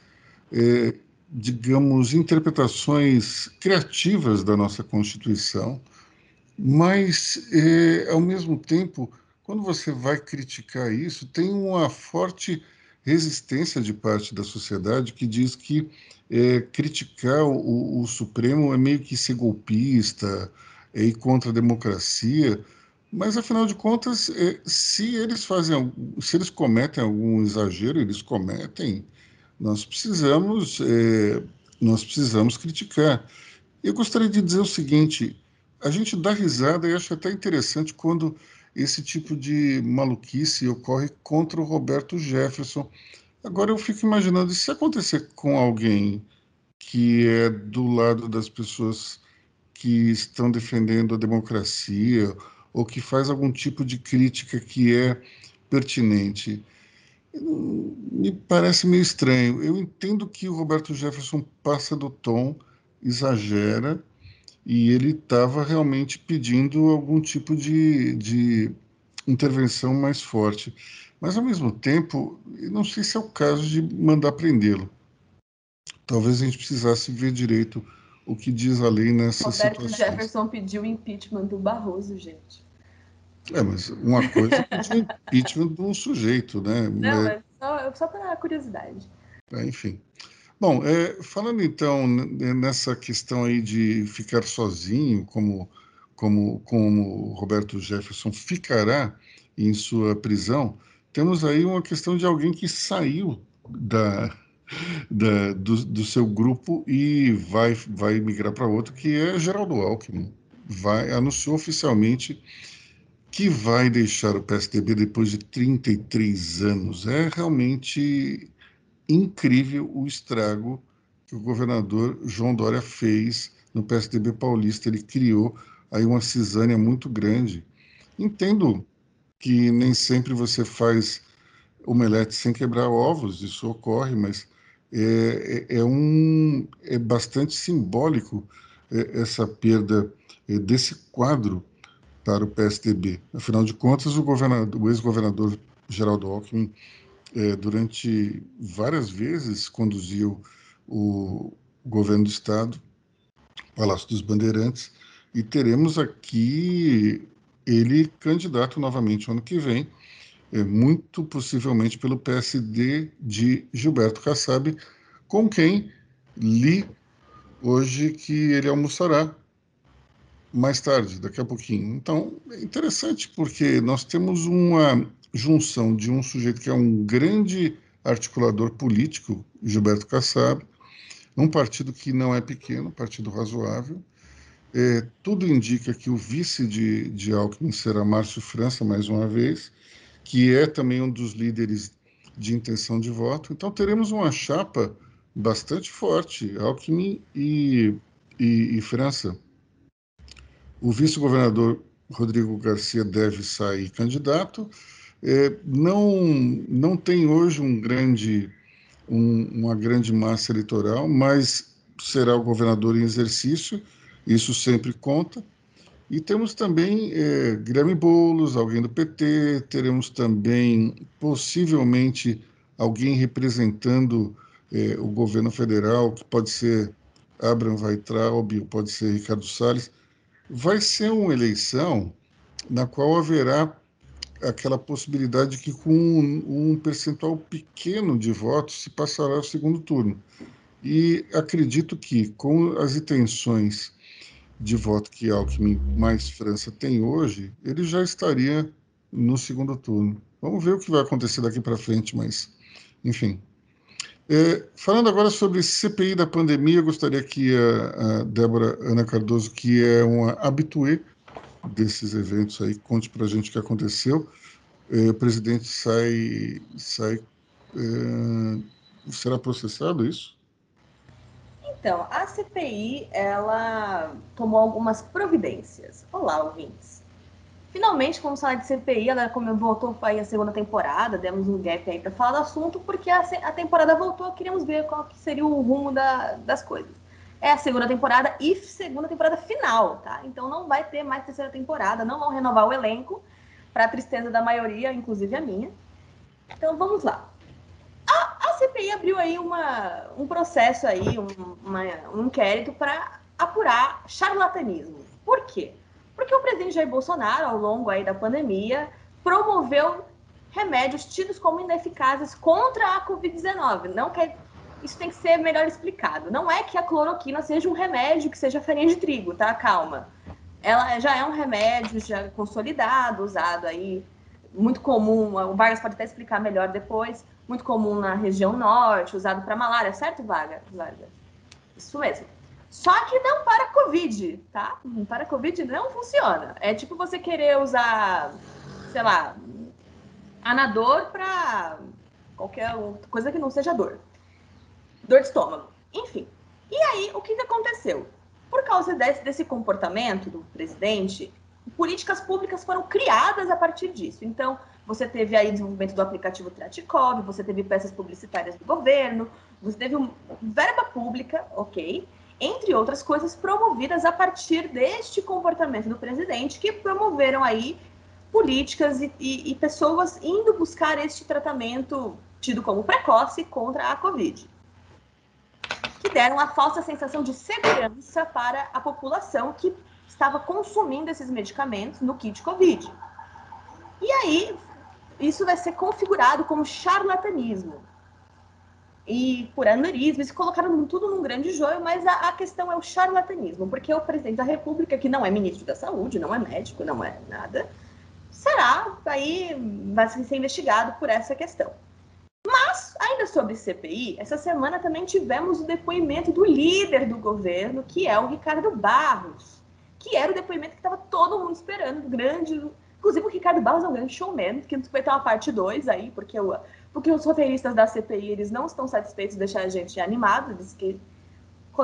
é, digamos, interpretações criativas da nossa Constituição, mas, é, ao mesmo tempo, quando você vai criticar isso, tem uma forte resistência de parte da sociedade que diz que é, criticar o, o, Supremo é meio que ser golpista, é ir contra a democracia, mas afinal de contas, é, se eles fazem, se eles cometem algum exagero, eles cometem, nós precisamos, nós precisamos criticar. Eu gostaria de dizer o seguinte: a gente dá risada e acha até interessante quando esse tipo de maluquice ocorre contra o Roberto Jefferson. Agora eu fico imaginando, se acontecer com alguém que é do lado das pessoas que estão defendendo a democracia ou que faz algum tipo de crítica que é pertinente, me parece meio estranho. Eu entendo que o Roberto Jefferson passa do tom, exagera, e ele estava realmente pedindo algum tipo de, de intervenção mais forte. Mas, ao mesmo tempo, não sei se é o caso de mandar prendê-lo. Talvez a gente precisasse ver direito o que diz a lei nessa Roberto situações. Jefferson pediu impeachment do Barroso, gente. É, mas uma coisa é o impeachment de um sujeito, né? Não, é só, só para curiosidade. É, enfim. Bom, é, falando então nessa questão aí de ficar sozinho, como, como, como Roberto Jefferson ficará em sua prisão, temos aí uma questão de alguém que saiu da, da do, do, seu grupo e vai, vai migrar para outro, que é Geraldo Alckmin. Vai, anunciou oficialmente que vai deixar o PSDB depois de 33 anos. É realmente incrível o estrago que o governador João Dória fez no PSDB paulista. Ele criou aí uma cisânia muito grande. Entendo que nem sempre você faz omelete sem quebrar ovos, isso ocorre, mas é, é, é um, é bastante simbólico é, essa perda é, desse quadro para o PSDB. Afinal de contas, o, o ex-governador Geraldo Alckmin, é, durante várias vezes, conduziu o governo do Estado, Palácio dos Bandeirantes, e teremos aqui ele candidato novamente ano que vem, é, muito possivelmente pelo PSD de Gilberto Kassab, com quem li hoje que ele almoçará mais tarde, daqui a pouquinho. Então, é interessante porque nós temos uma junção de um sujeito que é um grande articulador político, Gilberto Kassab, um partido que não é pequeno, partido razoável. É, tudo indica que o vice de, de Alckmin será Márcio França, mais uma vez, que é também um dos líderes de intenção de voto. Então, teremos uma chapa bastante forte, Alckmin e, e, e França. O vice-governador Rodrigo Garcia deve sair candidato. É, não, não tem hoje um grande, um, uma grande massa eleitoral, mas será o governador em exercício, isso sempre conta. E temos também é, Guilherme Boulos, alguém do PT, teremos também, possivelmente, alguém representando é, o governo federal, que pode ser Abraham Weitraub, pode ser Ricardo Salles vai ser uma eleição na qual haverá aquela possibilidade de que com um, um percentual pequeno de votos se passará ao segundo turno. E acredito que com as intenções de voto que Alckmin mais França tem hoje, ele já estaria no segundo turno. Vamos ver o que vai acontecer daqui para frente, mas, enfim. É, falando agora sobre CPI da pandemia, eu gostaria que a, a Débora Ana Cardoso, que é uma habituê desses eventos aí, conte para a gente o que aconteceu. É, o presidente sai, sai é, será processado isso? Então, a CPI, ela tomou algumas providências. Olá, ouvintes. Finalmente, como falar de CPI, ela voltou para a segunda temporada, demos um gap aí para falar do assunto, porque a, a, temporada voltou, queríamos ver qual que seria o rumo da, das coisas. É a segunda temporada e segunda temporada final, tá? Então não vai ter mais terceira temporada, não vão renovar o elenco, para tristeza da maioria, inclusive a minha. Então vamos lá. A, a CPI abriu aí uma, um processo aí, um, uma, um inquérito para apurar charlatanismo. Por quê? Porque o presidente Jair Bolsonaro, ao longo aí da pandemia, promoveu remédios tidos como ineficazes contra a Covid-19. Não quer isso tem que ser melhor explicado. Não é que a cloroquina seja um remédio que seja farinha de trigo, tá? Calma. Ela já é um remédio já consolidado, usado aí, muito comum. O Vargas pode até explicar melhor depois. Muito comum na região norte, usado para malária, certo, Vargas? Isso mesmo. Só que não para Covid, tá? Para Covid não funciona. É tipo você querer usar, sei lá, anador para qualquer coisa que não seja dor. Dor de estômago. Enfim. E aí, o que, que aconteceu? Por causa desse, desse comportamento do presidente, políticas públicas foram criadas a partir disso. Então, você teve aí desenvolvimento do aplicativo Tratikov, você teve peças publicitárias do governo, você teve um, verba pública, ok? entre outras coisas, promovidas a partir deste comportamento do presidente, que promoveram aí políticas e, e, e pessoas indo buscar este tratamento tido como precoce contra a Covid, que deram a falsa sensação de segurança para a população que estava consumindo esses medicamentos no kit Covid. E aí, isso vai ser configurado como charlatanismo e por aneurisma, eles colocaram tudo num grande joio, mas a, a, questão é o charlatanismo, porque o presidente da República, que não é ministro da Saúde, não é médico, não é nada, será aí vai ser investigado por essa questão. Mas, ainda sobre CPI, essa semana também tivemos o depoimento do líder do governo, que é o Ricardo Barros, que era o depoimento que estava todo mundo esperando, grande. Inclusive, o Ricardo Barros é um grande showman, que vai ter uma parte 2 aí, porque o, porque os roteiristas da CPI eles não estão satisfeitos de deixar a gente animado, eles que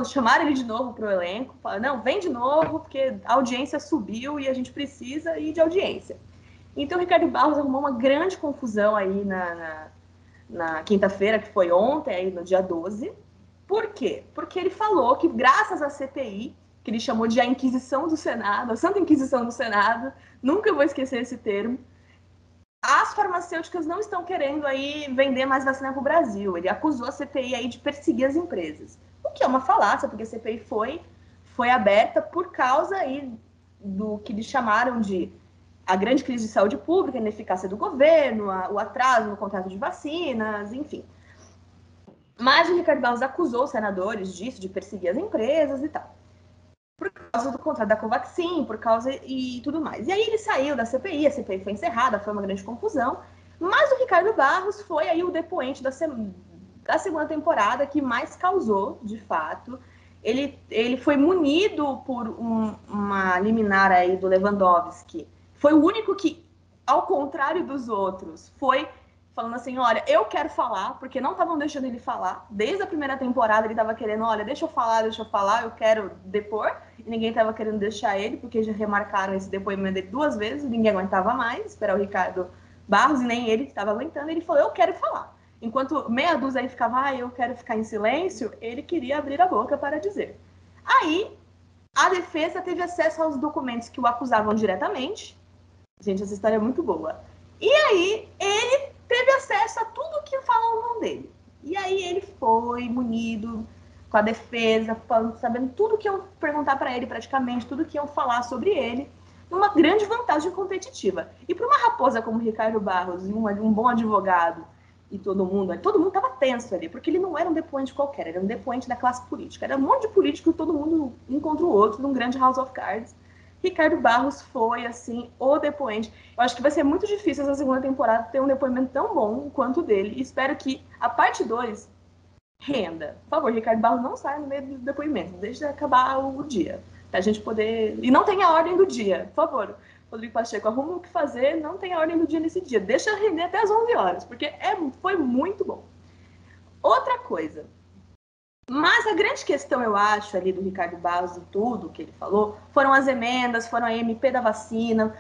chamaram ele de novo para o elenco, falaram, não, vem de novo, porque a audiência subiu e a gente precisa ir de audiência. Então o Ricardo Barros arrumou uma grande confusão aí na, na, na quinta-feira, que foi ontem, aí no dia 12. Por quê? Porque ele falou que graças à CPI, que ele chamou de a Inquisição do Senado, a Santa Inquisição do Senado, nunca vou esquecer esse termo, as farmacêuticas não estão querendo aí vender mais vacina para o Brasil. Ele acusou a CPI aí de perseguir as empresas. O que é uma falácia, porque a CPI foi, foi aberta por causa aí do que eles chamaram de a grande crise de saúde pública, a ineficácia do governo, a, o atraso no contrato de vacinas, enfim. Mas o Ricardo Barros acusou os senadores disso, de perseguir as empresas e tal por causa do contrato da Covaxin, por causa e tudo mais. E aí ele saiu da CPI, a CPI foi encerrada, foi uma grande confusão, mas o Ricardo Barros foi aí o depoente da, se... da segunda temporada que mais causou, de fato. Ele, ele foi munido por um, uma liminar aí do Lewandowski. Foi o único que, ao contrário dos outros, foi falando assim: olha, eu quero falar, porque não estavam deixando ele falar. Desde a primeira temporada ele estava querendo: olha, deixa eu falar, deixa eu falar, eu quero depor. E ninguém estava querendo deixar ele, porque já remarcaram esse depoimento dele duas vezes, ninguém aguentava mais, esperar o Ricardo Barros, e nem ele estava aguentando. Ele falou: eu quero falar. Enquanto meia dúzia aí ficava, ah, eu quero ficar em silêncio, ele queria abrir a boca para dizer. Aí, a defesa teve acesso aos documentos que o acusavam diretamente. Gente, essa história é muito boa. E aí, ele teve acesso a tudo que falavam dele. E aí ele foi munido com a defesa, sabendo tudo que iam perguntar para ele, praticamente, tudo que iam falar sobre ele, uma grande vantagem competitiva. E para uma raposa como Ricardo Barros, um, um bom advogado, e todo mundo, todo mundo estava tenso ali, porque ele não era um depoente qualquer, era um depoente da classe política. Era um monte de político, todo mundo um contra o outro, num grande House of Cards. Ricardo Barros foi, assim, o depoente. Eu acho que vai ser muito difícil essa segunda temporada ter um depoimento tão bom quanto o dele. espero que a parte 2 Renda. Por favor, Ricardo Barros não saia no meio do depoimento. Deixa acabar o dia. Pra gente poder. E não tem a ordem do dia, por favor. Rodrigo Pacheco, arruma o que fazer, não tem a ordem do dia nesse dia. Deixa render até as 11 horas, porque é, foi muito bom. Outra coisa. Mas a grande questão, eu acho, ali do Ricardo Barros e tudo que ele falou, foram as emendas, foram a MP da vacina,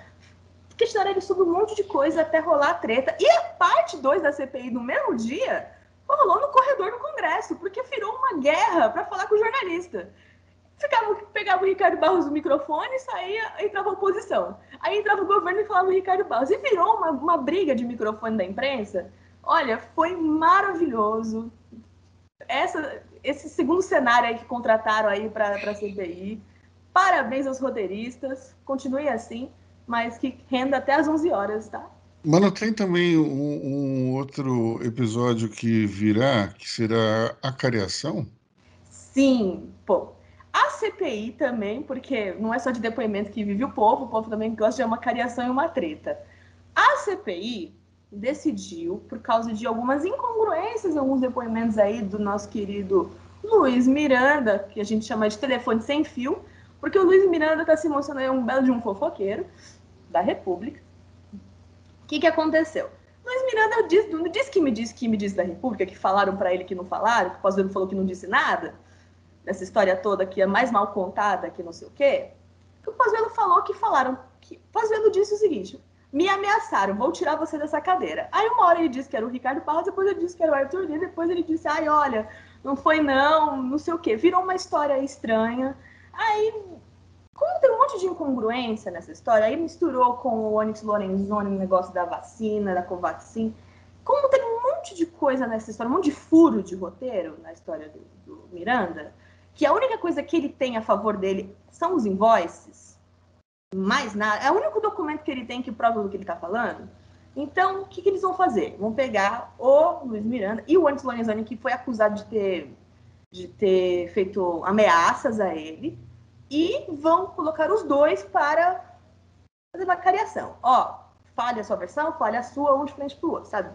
questionaram ele sobre um monte de coisa até rolar a treta. E a parte 2 da CPI no mesmo dia rolou no corredor do Congresso, porque virou uma guerra para falar com o jornalista. Ficava, pegava o Ricardo Barros no microfone e saía, entrava a oposição. Aí entrava o governo e falava o Ricardo Barros. E virou uma, uma briga de microfone da imprensa. Olha, foi maravilhoso. Essa, esse segundo cenário aí que contrataram aí para a CPI. Parabéns aos roteiristas. Continue assim mas que renda até às 11 horas, tá? Mano, tem também um, um outro episódio que virá, que será a cariação? Sim, pô. A CPI também, porque não é só de depoimento que vive o povo, o povo também gosta de uma cariação e uma treta. A CPI decidiu, por causa de algumas incongruências alguns depoimentos aí do nosso querido Luiz Miranda, que a gente chama de telefone sem fio, porque o Luiz Miranda está se emocionando, é um belo de um fofoqueiro, da República. O que, que aconteceu? Luiz Miranda disse, não disse que me disse que me disse da República, que falaram para ele que não falaram, que o Pazuello falou que não disse nada, nessa história toda que é mais mal contada que não sei o quê. Que o Pazuello falou que falaram que o Pazuello disse o seguinte: me ameaçaram, vou tirar você dessa cadeira. Aí uma hora ele disse que era o Ricardo Barros, depois ele disse que era o Arthur Lira, depois ele disse, ai, olha, não foi não, não sei o quê. Virou uma história estranha. Aí como tem um monte de incongruência nessa história, aí misturou com o Onyx Lorenzoni no negócio da vacina, da Covaxin. Como tem um monte de coisa nessa história, um monte de furo de roteiro na história do, do Miranda, que a única coisa que ele tem a favor dele são os invoices, mais nada. É o único documento que ele tem que prova do que ele está falando. Então, o que, que, eles vão fazer? Vão pegar o Luiz Miranda e o Onyx Lorenzoni, que foi acusado de ter, de ter feito ameaças a ele, e vão colocar os dois para fazer uma cariação. Ó, fale a sua versão, fale a sua, um de frente para o outro, sabe?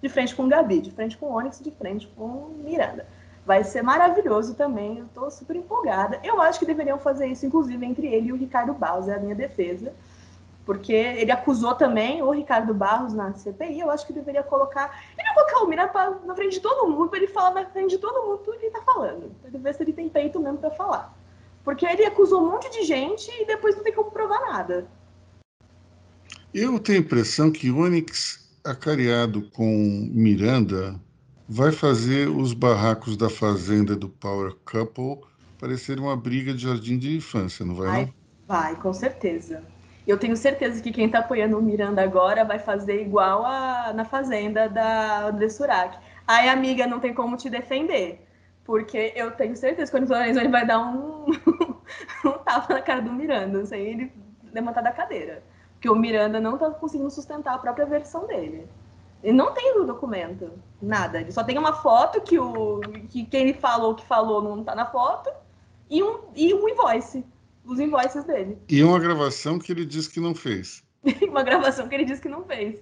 De frente com o Gabi, de frente com o Onyx, de frente com o Miranda. Vai ser maravilhoso também, eu estou super empolgada. Eu acho que deveriam fazer isso, inclusive, entre ele e o Ricardo Barros, é a minha defesa. Porque ele acusou também o Ricardo Barros na CPI, eu acho que deveria colocar. Ele colocar o Miranda na frente de todo mundo, para ele falar na frente de todo mundo tudo que ele está falando. Para ver se ele tem peito mesmo para falar. Porque ele acusou um monte de gente e depois não tem como provar nada. Eu tenho a impressão que Onyx, acariado com Miranda, vai fazer os barracos da fazenda do Power Couple parecer uma briga de jardim de infância, não vai? Vai, não? vai com certeza. Eu tenho certeza que quem está apoiando o Miranda agora vai fazer igual a, na fazenda da André Surak. Ai, amiga, não tem como te defender. Porque eu tenho certeza que quando o Lorenzo ele vai dar um, um tapa na cara do Miranda, sem ele levantar da cadeira. Porque o Miranda não tá conseguindo sustentar a própria versão dele. Ele não tem o documento, nada. Ele só tem uma foto que, o, que quem ele falou que falou não tá na foto e um, e um invoice, os invoices dele. E uma gravação que ele disse que não fez. uma gravação que ele disse que não fez.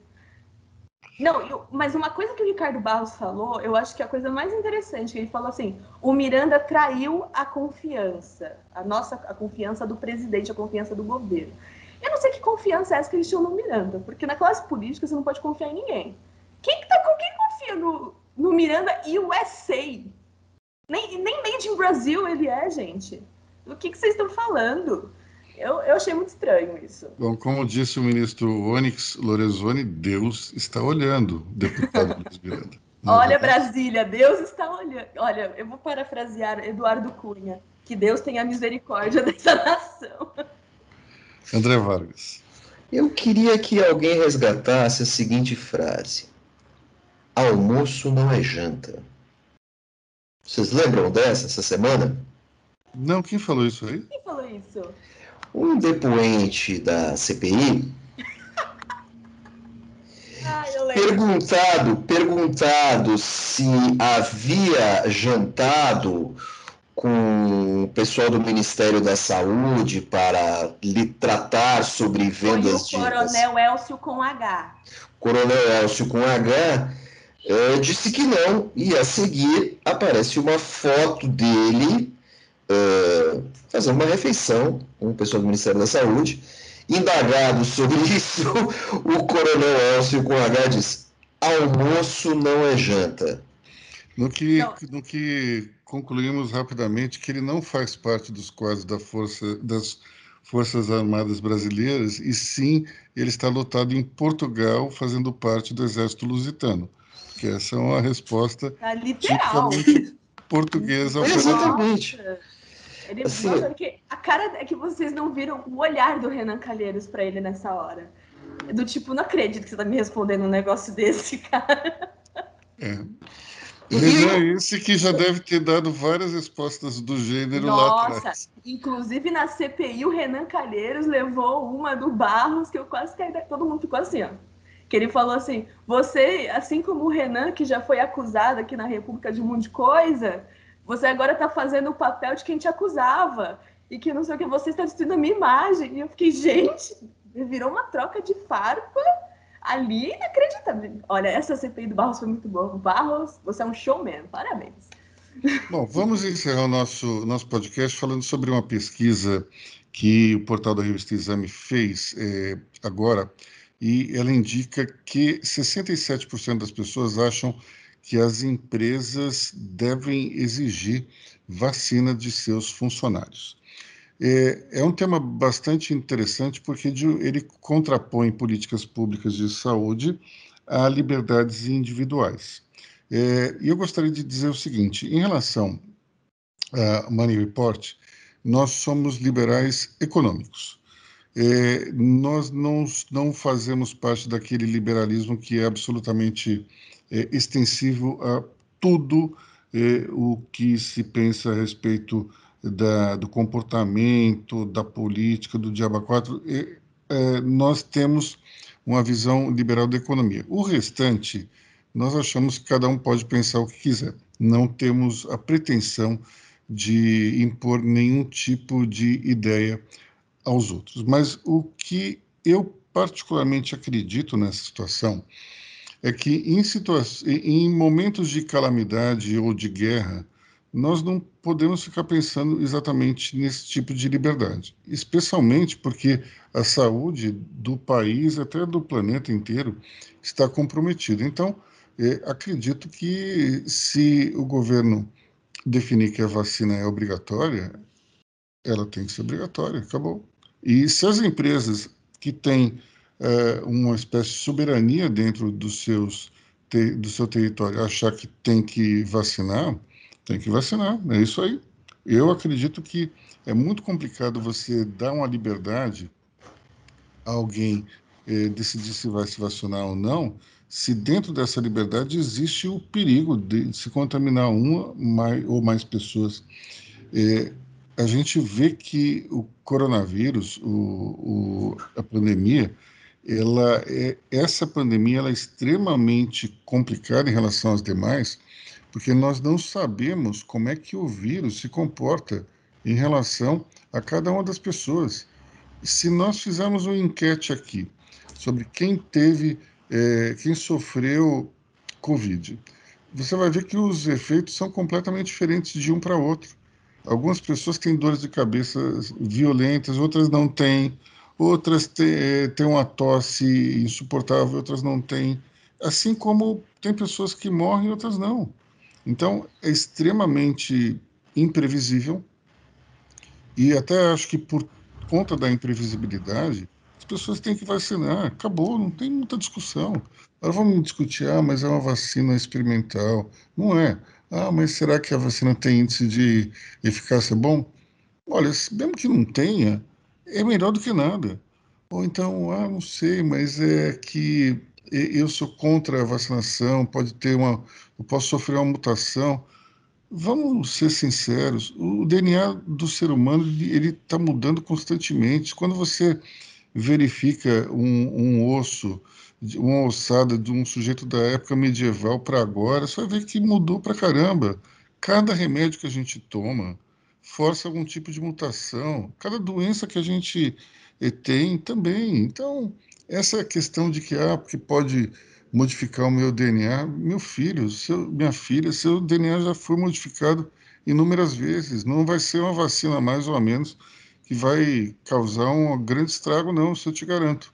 Não, eu, mas uma coisa que o Ricardo Barros falou, eu acho que é a coisa mais interessante, ele falou assim, o Miranda traiu a confiança, a nossa a confiança do presidente, a confiança do governo. Eu não sei que confiança é essa que eles tinham no Miranda, porque na classe política você não pode confiar em ninguém. Quem, tá, quem confia no, no Miranda e o USA? Nem, nem Made in Brasil ele é, gente. Do que, que vocês estão falando? Eu, eu achei muito estranho isso. Bom, como disse o ministro Onyx Lorenzoni, Deus está olhando, deputado Luiz Miranda. Olha, Brasília, Deus está olhando. Olha, eu vou parafrasear Eduardo Cunha. Que Deus tenha misericórdia dessa nação. André Vargas. Eu queria que alguém resgatasse a seguinte frase: Almoço não é janta. Vocês lembram dessa essa semana? Não, quem falou isso aí? Quem falou isso? Um depoente da CPI perguntado, perguntado se havia jantado com o pessoal do Ministério da Saúde para lhe tratar sobre vendas o Coronel Elcio com H. Coronel Elcio com H é, disse que não, e a seguir aparece uma foto dele é, fazendo uma refeição com o pessoal do Ministério da Saúde. Indagado sobre isso, o coronel Elcio com H diz: almoço não é janta. No que, no que concluímos rapidamente que ele não faz parte dos quadros da força, das Forças Armadas Brasileiras, e sim ele está lotado em Portugal, fazendo parte do Exército Lusitano. Que essa é uma resposta é literal. portuguesa. Exatamente. Ele, assim, a cara é que vocês não viram o olhar do Renan Calheiros para ele nessa hora. Do tipo, não acredito que você está me respondendo um negócio desse, cara. É. Renan é esse que já deve ter dado várias respostas do gênero Nossa, lá atrás. Inclusive na CPI, o Renan Calheiros levou uma do Barros, que eu quase caí. Todo mundo ficou assim, ó. Que ele falou assim: você, assim como o Renan, que já foi acusado aqui na República de um monte de coisa, você agora está fazendo o papel de quem te acusava. E que não sei o que, você está destruindo a minha imagem. E eu fiquei, gente, virou uma troca de farpa ali inacreditável. Olha, essa CPI do Barros foi muito boa. Barros, você é um showman, parabéns. Bom, vamos encerrar o nosso, nosso podcast falando sobre uma pesquisa que o portal da revista Exame fez é, agora, e ela indica que 67% das pessoas acham que as empresas devem exigir vacina de seus funcionários. É, é um tema bastante interessante porque ele contrapõe políticas públicas de saúde a liberdades individuais. É, e eu gostaria de dizer o seguinte: em relação a Money Report, nós somos liberais econômicos. É, nós não, não fazemos parte daquele liberalismo que é absolutamente é, extensivo a tudo é, o que se pensa a respeito da, do comportamento, da política, do Diaba 4, é, nós temos uma visão liberal da economia. O restante, nós achamos que cada um pode pensar o que quiser. Não temos a pretensão de impor nenhum tipo de ideia aos outros. Mas o que eu particularmente acredito nessa situação é que em, em momentos de calamidade ou de guerra, nós não podemos ficar pensando exatamente nesse tipo de liberdade, especialmente porque a saúde do país, até do planeta inteiro, está comprometida. Então, é, acredito que se o governo definir que a vacina é obrigatória, ela tem que ser obrigatória, acabou. E se as empresas que têm é, uma espécie de soberania dentro dos seus, te, do seu território achar que tem que vacinar, tem que vacinar, é isso aí. Eu acredito que é muito complicado você dar uma liberdade a alguém eh, decidir se vai se vacinar ou não, se dentro dessa liberdade existe o perigo de se contaminar uma mais, ou mais pessoas. Eh, a gente vê que o coronavírus, o, o, a pandemia, ela é, essa pandemia ela é extremamente complicada em relação às demais, porque nós não sabemos como é que o vírus se comporta em relação a cada uma das pessoas. Se nós fizermos uma enquete aqui sobre quem teve, é, quem sofreu Covid, você vai ver que os efeitos são completamente diferentes de um para outro. Algumas pessoas têm dores de cabeça violentas, outras não têm, outras têm, é, têm uma tosse insuportável, outras não têm. Assim como tem pessoas que morrem outras não. Então, é extremamente imprevisível e até acho que por conta da imprevisibilidade, as pessoas têm que vacinar. Acabou, não tem muita discussão. Agora vamos discutir, ah, mas é uma vacina experimental. Não é. Ah, mas será que a vacina tem índice de eficácia bom? Olha, mesmo que não tenha, é melhor do que nada. Ou então, ah, não sei, mas é que eu sou contra a vacinação, pode ter uma, eu posso sofrer uma mutação. Vamos ser sinceros, o DNA do ser humano ele está mudando constantemente. Quando você verifica um, um, osso, uma ossada de um sujeito da época medieval para agora, você vai ver que mudou para caramba. Cada remédio que a gente toma força algum tipo de mutação. Cada doença que a gente eh, tem também. Então, essa questão de que, ah, porque pode modificar o meu DNA. Meu filho, seu, minha filha, seu DNA já foi modificado inúmeras vezes. Não vai ser uma vacina mais ou menos que vai causar um grande estrago, não, isso eu te garanto.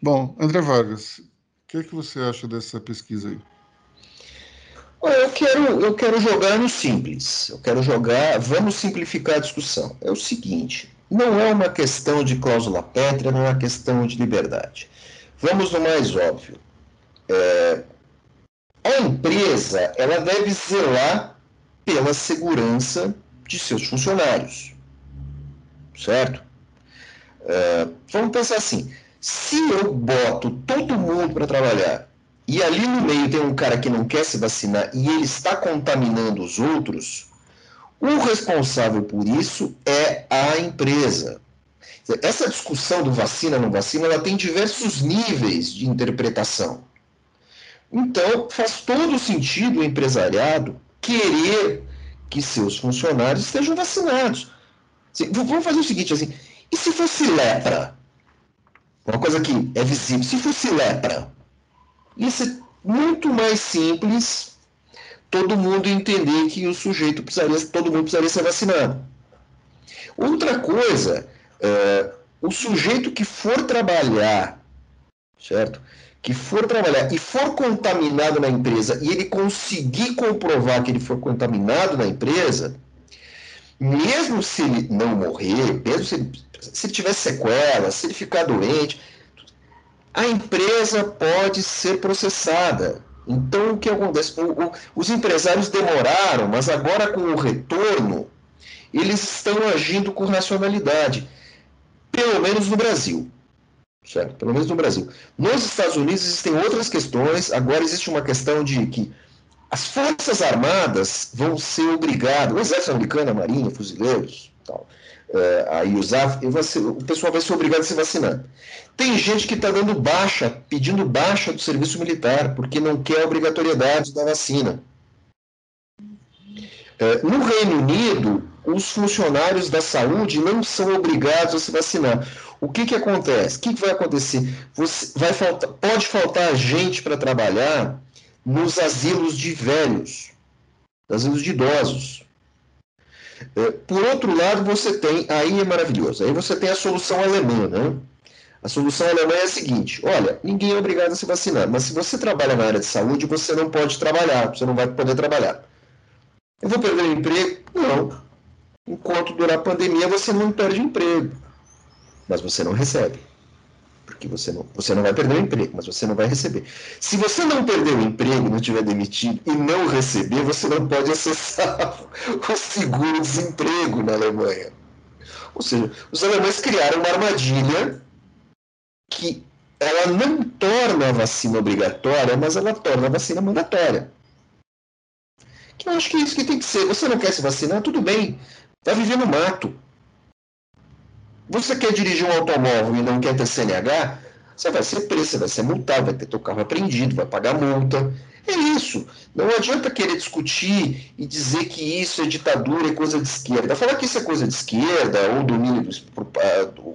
Bom, André Vargas, o que é que você acha dessa pesquisa aí? Eu quero, eu quero jogar no simples. Eu quero jogar. Vamos simplificar a discussão. É o seguinte: não é uma questão de cláusula pétrea, não é uma questão de liberdade. Vamos no mais óbvio. É, a empresa ela deve zelar pela segurança de seus funcionários, certo? É, vamos pensar assim: se eu boto todo mundo para trabalhar e ali no meio tem um cara que não quer se vacinar e ele está contaminando os outros, o responsável por isso é a empresa. Essa discussão do vacina não vacina, ela tem diversos níveis de interpretação. Então, faz todo sentido o empresariado querer que seus funcionários estejam vacinados. Vamos fazer o seguinte, assim, e se fosse lepra? Uma coisa que é visível, se fosse lepra, ia ser muito mais simples todo mundo entender que o sujeito precisaria, todo mundo precisaria ser vacinado. Outra coisa, é, o sujeito que for trabalhar, certo? Que for trabalhar e for contaminado na empresa e ele conseguir comprovar que ele foi contaminado na empresa, mesmo se ele não morrer, mesmo se ele, se tiver sequelas, se ele ficar doente, a empresa pode ser processada. Então, o que acontece? O, o, os empresários demoraram, mas agora com o retorno, eles estão agindo com racionalidade, pelo menos no Brasil. Certo? Pelo menos no Brasil. Nos Estados Unidos existem outras questões. Agora existe uma questão de que as Forças Armadas vão ser obrigadas, o Exército Americano, a Marinha, fuzileiros, tal, uh, aí usar, o pessoal vai ser obrigado a se vacinar. Tem gente que está dando baixa, pedindo baixa do serviço militar, porque não quer a obrigatoriedade da vacina. Uh, no Reino Unido, os funcionários da saúde não são obrigados a se vacinar. O que, que acontece? O que, que vai acontecer? Você, vai faltar, pode faltar gente para trabalhar nos asilos de velhos, asilos de idosos. É, por outro lado, você tem, aí é maravilhoso, aí você tem a solução alemã, né? A solução alemã é a seguinte: olha, ninguém é obrigado a se vacinar, mas se você trabalha na área de saúde, você não pode trabalhar, você não vai poder trabalhar. Eu vou perder o emprego? Não. Enquanto durar a pandemia, você não perde emprego, mas você não recebe porque você não, você não vai perder o emprego, mas você não vai receber. Se você não perder o emprego, não estiver demitido e não receber, você não pode acessar o seguro-desemprego na Alemanha. Ou seja, os alemães criaram uma armadilha que ela não torna a vacina obrigatória, mas ela torna a vacina mandatória. Que eu acho que é isso que tem que ser. Você não quer se vacinar? Tudo bem. Vai viver no mato. Você quer dirigir um automóvel e não quer ter CNH? Você vai ser preso, você vai ser multado, vai ter teu carro apreendido, vai pagar multa. É isso. Não adianta querer discutir e dizer que isso é ditadura, é coisa de esquerda. Falar que isso é coisa de esquerda, ou domínio do,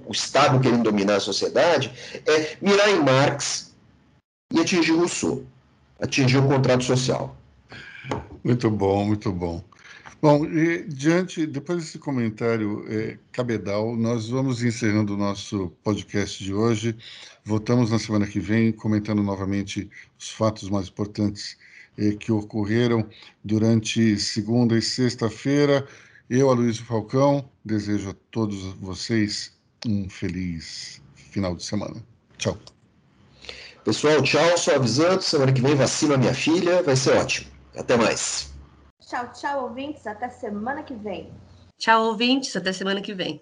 o Estado querendo dominar a sociedade, é mirar em Marx e atingir Rousseau, atingir o contrato social. Muito bom, muito bom. Bom, e, diante, depois desse comentário é, cabedal, nós vamos encerrando o nosso podcast de hoje. Voltamos na semana que vem, comentando novamente os fatos mais importantes é, que ocorreram durante segunda e sexta-feira. Eu, Aloysio Falcão, desejo a todos vocês um feliz final de semana. Tchau. Pessoal, tchau. Só avisando, semana que vem vacina minha filha, vai ser ótimo. Até mais. Tchau, tchau, ouvintes. Até semana que vem. Tchau, ouvintes. Até semana que vem.